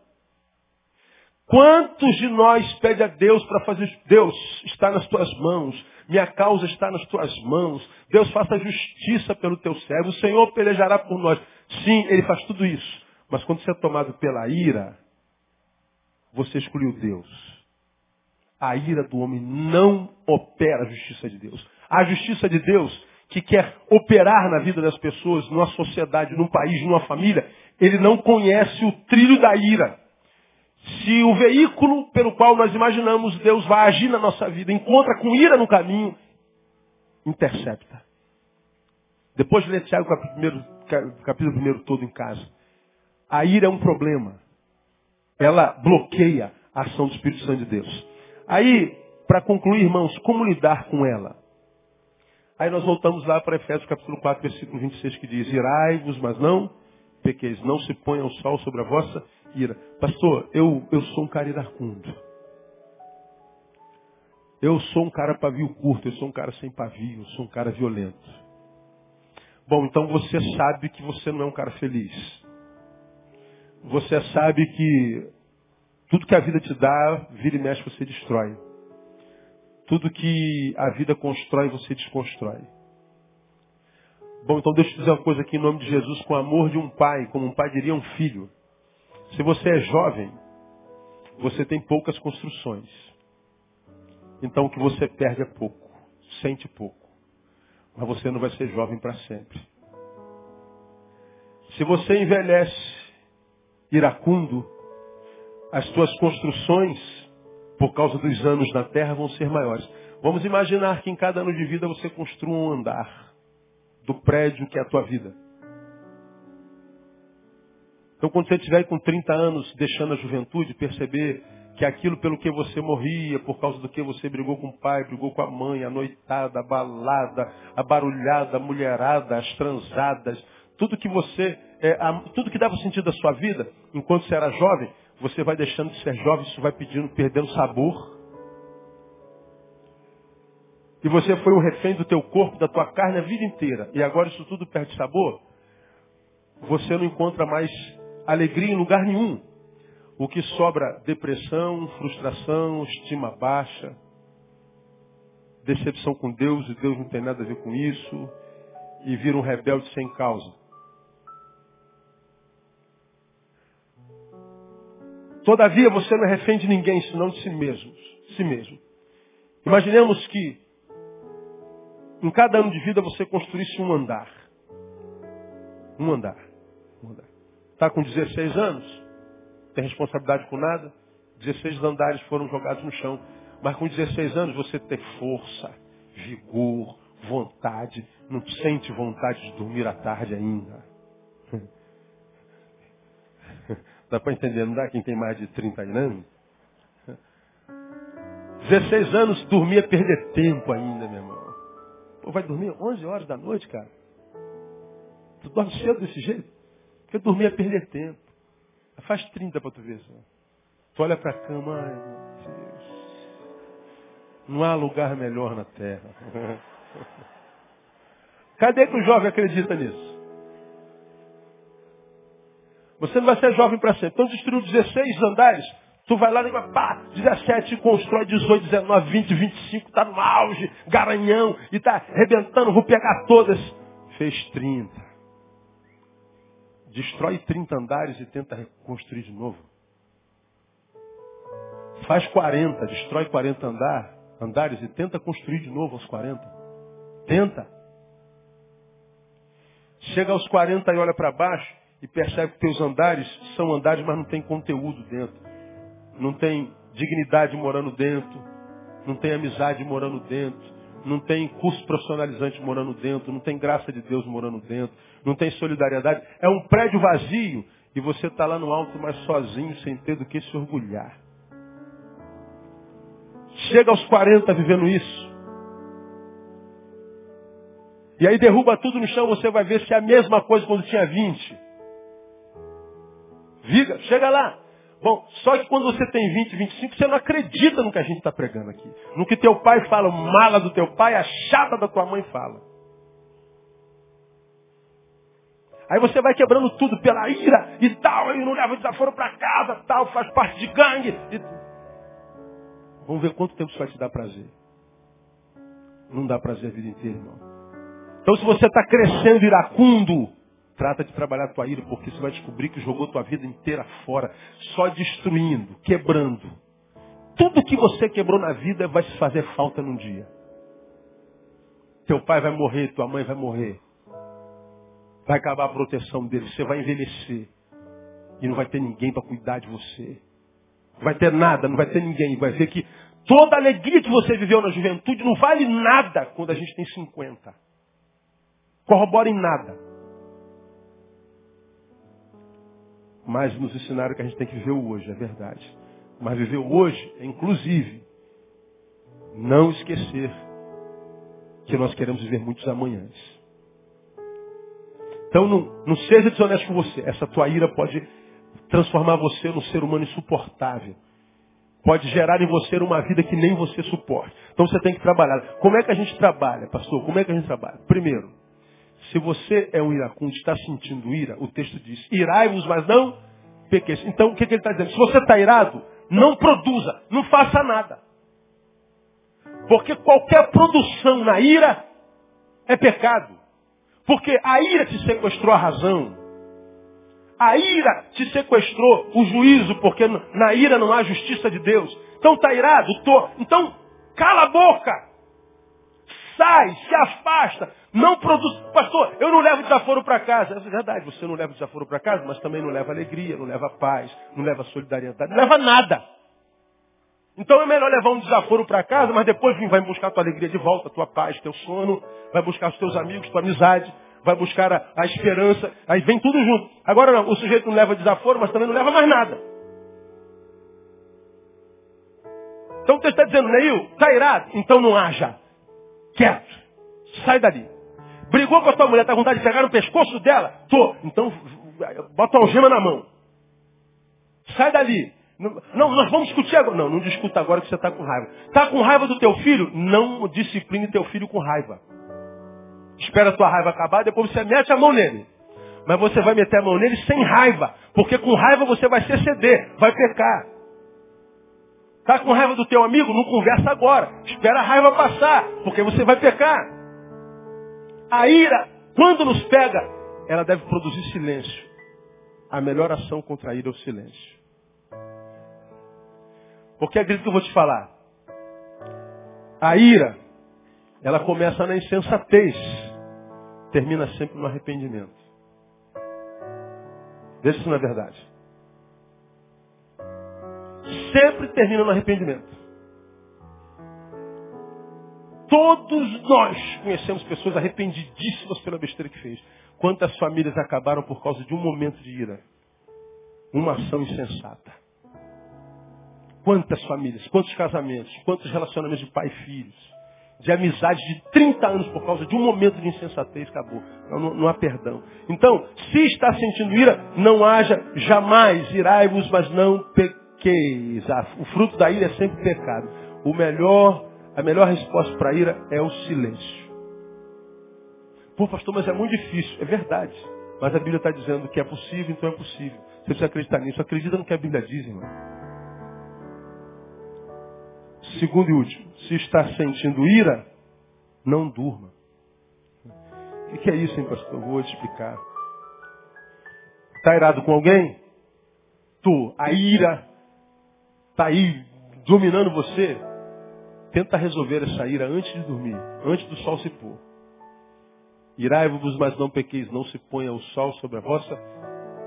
Quantos de nós pede a Deus para fazer, Deus está nas tuas mãos, minha causa está nas tuas mãos, Deus faça justiça pelo teu servo, o Senhor pelejará por nós. Sim, Ele faz tudo isso. Mas quando você é tomado pela ira, você excluiu Deus. A ira do homem não opera a justiça de Deus. A justiça de Deus, que quer operar na vida das pessoas, numa sociedade, num país, numa família, ele não conhece o trilho da ira. Se o veículo pelo qual nós imaginamos Deus vai agir na nossa vida encontra com ira no caminho, intercepta. Depois de ler Tiago capítulo 1 capítulo todo em casa. A ira é um problema. Ela bloqueia a ação do Espírito Santo de Deus. Aí, para concluir, irmãos, como lidar com ela? Aí nós voltamos lá para Efésios capítulo 4, versículo 26, que diz, Irai-vos, mas não pequeis, não se ponha o sol sobre a vossa ira. Pastor, eu, eu sou um cara iracundo. Eu sou um cara pavio curto, eu sou um cara sem pavio, eu sou um cara violento. Bom, então você sabe que você não é um cara feliz. Você sabe que tudo que a vida te dá, vira e mexe, você destrói. Tudo que a vida constrói, você desconstrói. Bom, então deixa eu te dizer uma coisa aqui em nome de Jesus, com o amor de um pai, como um pai diria um filho. Se você é jovem, você tem poucas construções. Então o que você perde é pouco, sente pouco. Mas você não vai ser jovem para sempre. Se você envelhece iracundo, as tuas construções, por causa dos anos na terra, vão ser maiores. Vamos imaginar que em cada ano de vida você construa um andar do prédio que é a tua vida. Então, quando você estiver com 30 anos deixando a juventude, perceber que aquilo pelo que você morria, por causa do que você brigou com o pai, brigou com a mãe, a noitada, a balada, a barulhada, a mulherada, as transadas, tudo que você, é, a, tudo que dava sentido à sua vida, enquanto você era jovem, você vai deixando de ser jovem, isso vai pedindo, perdendo sabor. E você foi o refém do teu corpo, da tua carne a vida inteira. E agora isso tudo perde sabor. Você não encontra mais alegria em lugar nenhum. O que sobra, depressão, frustração, estima baixa, decepção com Deus, e Deus não tem nada a ver com isso, e vira um rebelde sem causa. Todavia você não é refém de ninguém, senão de si mesmo. Si mesmo. Imaginemos que em cada ano de vida você construísse um andar. Um andar. Um andar. Está com 16 anos? tem responsabilidade com nada. 16 andares foram jogados no chão. Mas com 16 anos você tem força, vigor, vontade. Não sente vontade de dormir à tarde ainda. Dá para entender, não dá? Quem tem mais de 30 anos? 16 anos dormia perder tempo ainda, meu irmão. Pô, vai dormir 11 horas da noite, cara? Tu dorme cedo desse jeito? Porque dormia perder tempo. Faz 30 para tu ver. Só. Tu olha para a cama, ai meu Deus. Não há lugar melhor na terra. Cadê que o jovem acredita nisso? Você não vai ser jovem para sempre. Então destruiu 16 andares. Tu vai lá e pá, 17, constrói 18, 19, 20, 25, está no auge, garanhão, e está arrebentando, vou pegar todas. Fez 30 destrói 30 andares e tenta reconstruir de novo. Faz 40, destrói 40 andar, andares e tenta construir de novo aos 40. Tenta. Chega aos 40 e olha para baixo e percebe que teus andares são andares, mas não tem conteúdo dentro. Não tem dignidade morando dentro. Não tem amizade morando dentro não tem curso profissionalizante morando dentro, não tem graça de Deus morando dentro, não tem solidariedade. É um prédio vazio e você está lá no alto, mas sozinho, sem ter do que se orgulhar. Chega aos 40 vivendo isso. E aí derruba tudo no chão, você vai ver se é a mesma coisa quando tinha 20. Viga, chega lá. Bom, só que quando você tem 20, 25, você não acredita no que a gente está pregando aqui. No que teu pai fala, mala do teu pai, a chata da tua mãe fala. Aí você vai quebrando tudo pela ira e tal, e não leva desaforo para casa, tal, faz parte de gangue. E... Vamos ver quanto tempo isso vai te dar prazer. Não dá prazer a vida inteira, irmão. Então se você está crescendo iracundo, Trata de trabalhar a tua ira, porque você vai descobrir que jogou tua vida inteira fora, só destruindo, quebrando. Tudo que você quebrou na vida vai se fazer falta num dia. Teu pai vai morrer, tua mãe vai morrer. Vai acabar a proteção dele, você vai envelhecer. E não vai ter ninguém para cuidar de você. Vai ter nada, não vai ter ninguém. Vai ver que toda a alegria que você viveu na juventude não vale nada quando a gente tem 50. Corrobora em nada. Mas nos ensinaram que a gente tem que viver hoje, é verdade. Mas viver hoje é inclusive não esquecer que nós queremos viver muitos amanhãs. Então não, não seja desonesto com você. Essa tua ira pode transformar você num ser humano insuportável. Pode gerar em você uma vida que nem você suporta. Então você tem que trabalhar. Como é que a gente trabalha, pastor? Como é que a gente trabalha? Primeiro, se você é um iracundo, está sentindo ira, o texto diz, irai-vos, mas não pequeis. Então o que, que ele está dizendo? Se você está irado, não produza, não faça nada. Porque qualquer produção na ira é pecado. Porque a ira te sequestrou a razão. A ira te sequestrou o juízo, porque na ira não há justiça de Deus. Então está irado? Tô. Então, cala a boca. Sai, se afasta. Não produz. Pastor, eu não levo desaforo para casa. É verdade, você não leva desaforo para casa, mas também não leva alegria, não leva paz, não leva solidariedade, não leva nada. Então é melhor levar um desaforo para casa, mas depois vai buscar tua alegria de volta, tua paz, teu sono, vai buscar os teus amigos, tua amizade, vai buscar a, a esperança, aí vem tudo junto. Agora não, o sujeito não leva desaforo, mas também não leva mais nada. Então o texto está dizendo, Neil, está irado? Então não haja. Quieto. Sai dali. Brigou com a tua mulher, está com vontade de pegar no pescoço dela? Tô. Então bota a algema na mão. Sai dali. Não, nós vamos discutir agora. Não, não discuta agora que você está com raiva. Está com raiva do teu filho? Não discipline teu filho com raiva. Espera a tua raiva acabar, depois você mete a mão nele. Mas você vai meter a mão nele sem raiva. Porque com raiva você vai se exceder, vai pecar. Está com raiva do teu amigo? Não conversa agora. Espera a raiva passar, porque você vai pecar. A ira, quando nos pega, ela deve produzir silêncio. A melhor ação contra a ira é o silêncio. Porque aquilo que eu vou te falar. A ira, ela começa na insensatez, termina sempre no arrependimento. Veja se não é verdade. Sempre termina no arrependimento. Todos nós conhecemos pessoas arrependidíssimas pela besteira que fez. Quantas famílias acabaram por causa de um momento de ira? Uma ação insensata. Quantas famílias, quantos casamentos, quantos relacionamentos de pai e filhos, de amizade de 30 anos por causa de um momento de insensatez, acabou. Não, não, não há perdão. Então, se está sentindo ira, não haja jamais irai-vos, mas não pequeis. O fruto da ira é sempre pecado. O melhor, a melhor resposta para a ira é o silêncio. Pô, pastor, mas é muito difícil. É verdade. Mas a Bíblia está dizendo que é possível, então é possível. Você precisa acreditar nisso. Acredita no que a Bíblia diz, irmão. Segundo e último, se está sentindo ira, não durma. O que é isso, hein, pastor? Vou te explicar. Está irado com alguém? Tu, a ira está aí dominando você. Tenta resolver essa ira antes de dormir, antes do sol se pôr. Irai-vos, mas não pequeis, não se ponha o sol sobre a vossa.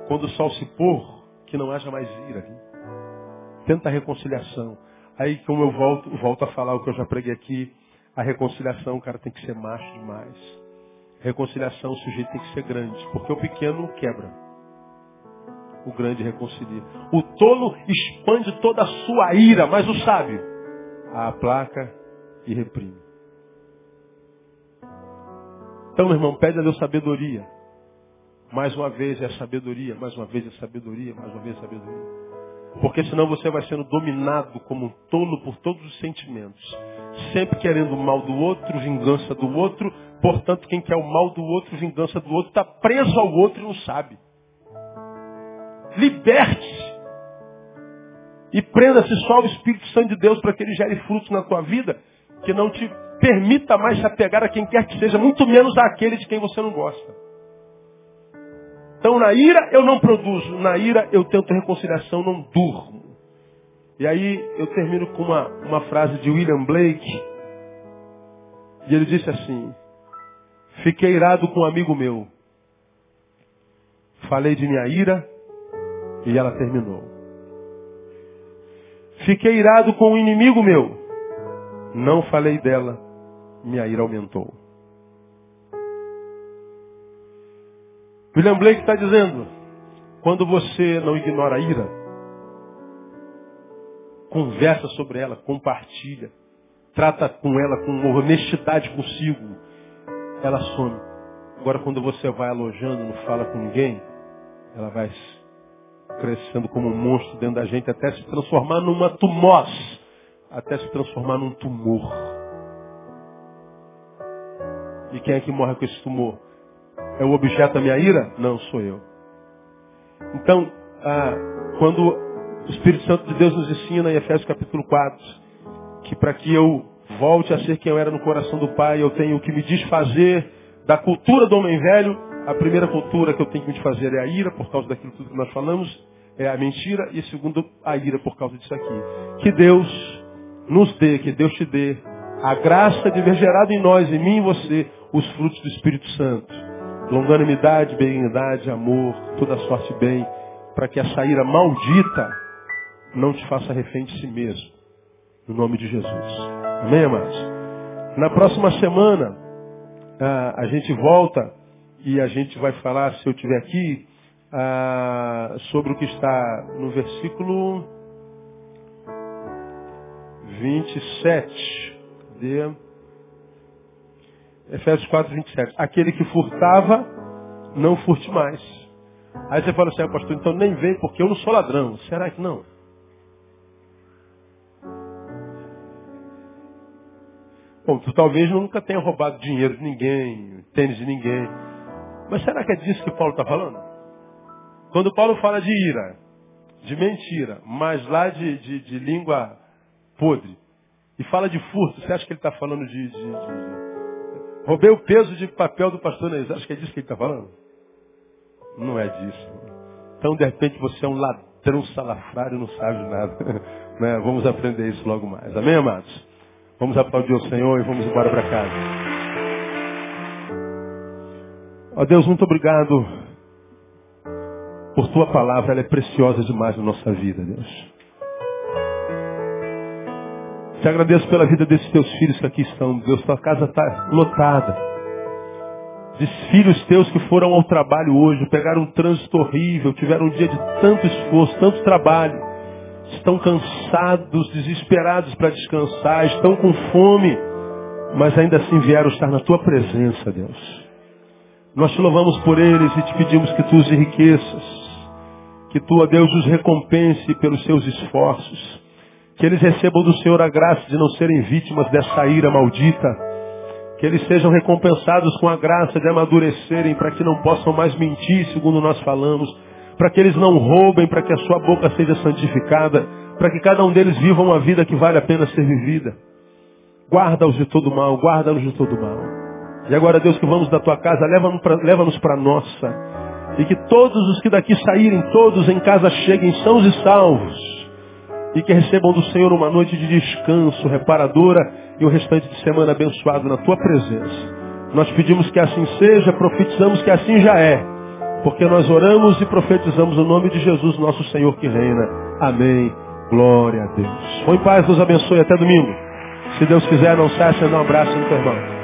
Quando o sol se pôr, que não haja mais ira. Tenta a reconciliação. Aí, como eu volto, volto a falar o que eu já preguei aqui, a reconciliação, o cara tem que ser macho demais. Reconciliação, o sujeito tem que ser grande, porque o pequeno quebra. O grande reconcilia. O tolo expande toda a sua ira, mas o sábio a placa e reprime. Então, meu irmão, pede a Deus sabedoria. Mais uma vez é sabedoria, mais uma vez é sabedoria, mais uma vez é sabedoria. Porque senão você vai sendo dominado como um tolo por todos os sentimentos. Sempre querendo o mal do outro, vingança do outro. Portanto, quem quer o mal do outro, vingança do outro, está preso ao outro e não sabe. Liberte-se. E prenda-se só ao Espírito Santo de Deus para que ele gere frutos na tua vida, que não te permita mais se apegar a quem quer que seja, muito menos àquele de quem você não gosta. Então na ira eu não produzo, na ira eu tento reconciliação, não durmo. E aí eu termino com uma, uma frase de William Blake. E ele disse assim, fiquei irado com um amigo meu. Falei de minha ira e ela terminou. Fiquei irado com o inimigo meu. Não falei dela, minha ira aumentou. William Blake está dizendo, quando você não ignora a ira, conversa sobre ela, compartilha, trata com ela com honestidade consigo, ela some. Agora quando você vai alojando, não fala com ninguém, ela vai crescendo como um monstro dentro da gente até se transformar numa tumós, até se transformar num tumor. E quem é que morre com esse tumor? É o objeto da minha ira? Não, sou eu. Então, ah, quando o Espírito Santo de Deus nos ensina em Efésios capítulo 4, que para que eu volte a ser quem eu era no coração do Pai, eu tenho que me desfazer da cultura do homem velho, a primeira cultura que eu tenho que me desfazer é a ira, por causa daquilo tudo que nós falamos, é a mentira, e segundo, a ira por causa disso aqui. Que Deus nos dê, que Deus te dê a graça de ver gerado em nós, em mim e você, os frutos do Espírito Santo longanimidade, benignidade, amor, toda sorte bem, para que essa ira maldita não te faça refém de si mesmo. No nome de Jesus. Amém, amados? Na próxima semana, a, gente volta e a gente vai falar, se eu estiver aqui, sobre o que está no versículo 27. Cadê? Efésios 4, 27. Aquele que furtava, não furte mais. Aí você fala assim, ah, pastor, então nem vem porque eu não sou ladrão. Será que não? Bom, tu talvez nunca tenha roubado dinheiro de ninguém, tênis de ninguém. Mas será que é disso que Paulo está falando? Quando Paulo fala de ira, de mentira, mas lá de, de, de língua podre, e fala de furto, você acha que ele está falando de, de, de Roubei o peso de papel do pastor Neis. Acho que é disso que ele está falando? Não é disso. Então, de repente, você é um ladrão salafrário e não sabe nada. né? Vamos aprender isso logo mais. Amém, amados? Vamos aplaudir o Senhor e vamos embora para casa. Ó Deus, muito obrigado por tua palavra. Ela é preciosa demais na nossa vida, Deus. Te agradeço pela vida desses teus filhos que aqui estão. Deus, tua casa está lotada. De filhos teus que foram ao trabalho hoje, pegaram um trânsito horrível, tiveram um dia de tanto esforço, tanto trabalho. Estão cansados, desesperados para descansar, estão com fome, mas ainda assim vieram estar na tua presença, Deus. Nós te louvamos por eles e te pedimos que tu os enriqueças, que tu, Deus, os recompense pelos seus esforços que eles recebam do Senhor a graça de não serem vítimas dessa ira maldita. Que eles sejam recompensados com a graça de amadurecerem para que não possam mais mentir, segundo nós falamos. Para que eles não roubem, para que a sua boca seja santificada. Para que cada um deles viva uma vida que vale a pena ser vivida. Guarda-os de todo mal, guarda-nos de todo mal. E agora, Deus, que vamos da tua casa, leva-nos para a nossa. E que todos os que daqui saírem, todos em casa cheguem sãos e salvos e que recebam do Senhor uma noite de descanso reparadora e o restante de semana abençoado na tua presença. Nós pedimos que assim seja, profetizamos que assim já é, porque nós oramos e profetizamos o nome de Jesus, nosso Senhor que reina. Amém. Glória a Deus. Foi em paz, nos abençoe até domingo. Se Deus quiser, não se acha, dá um abraço no teu irmão.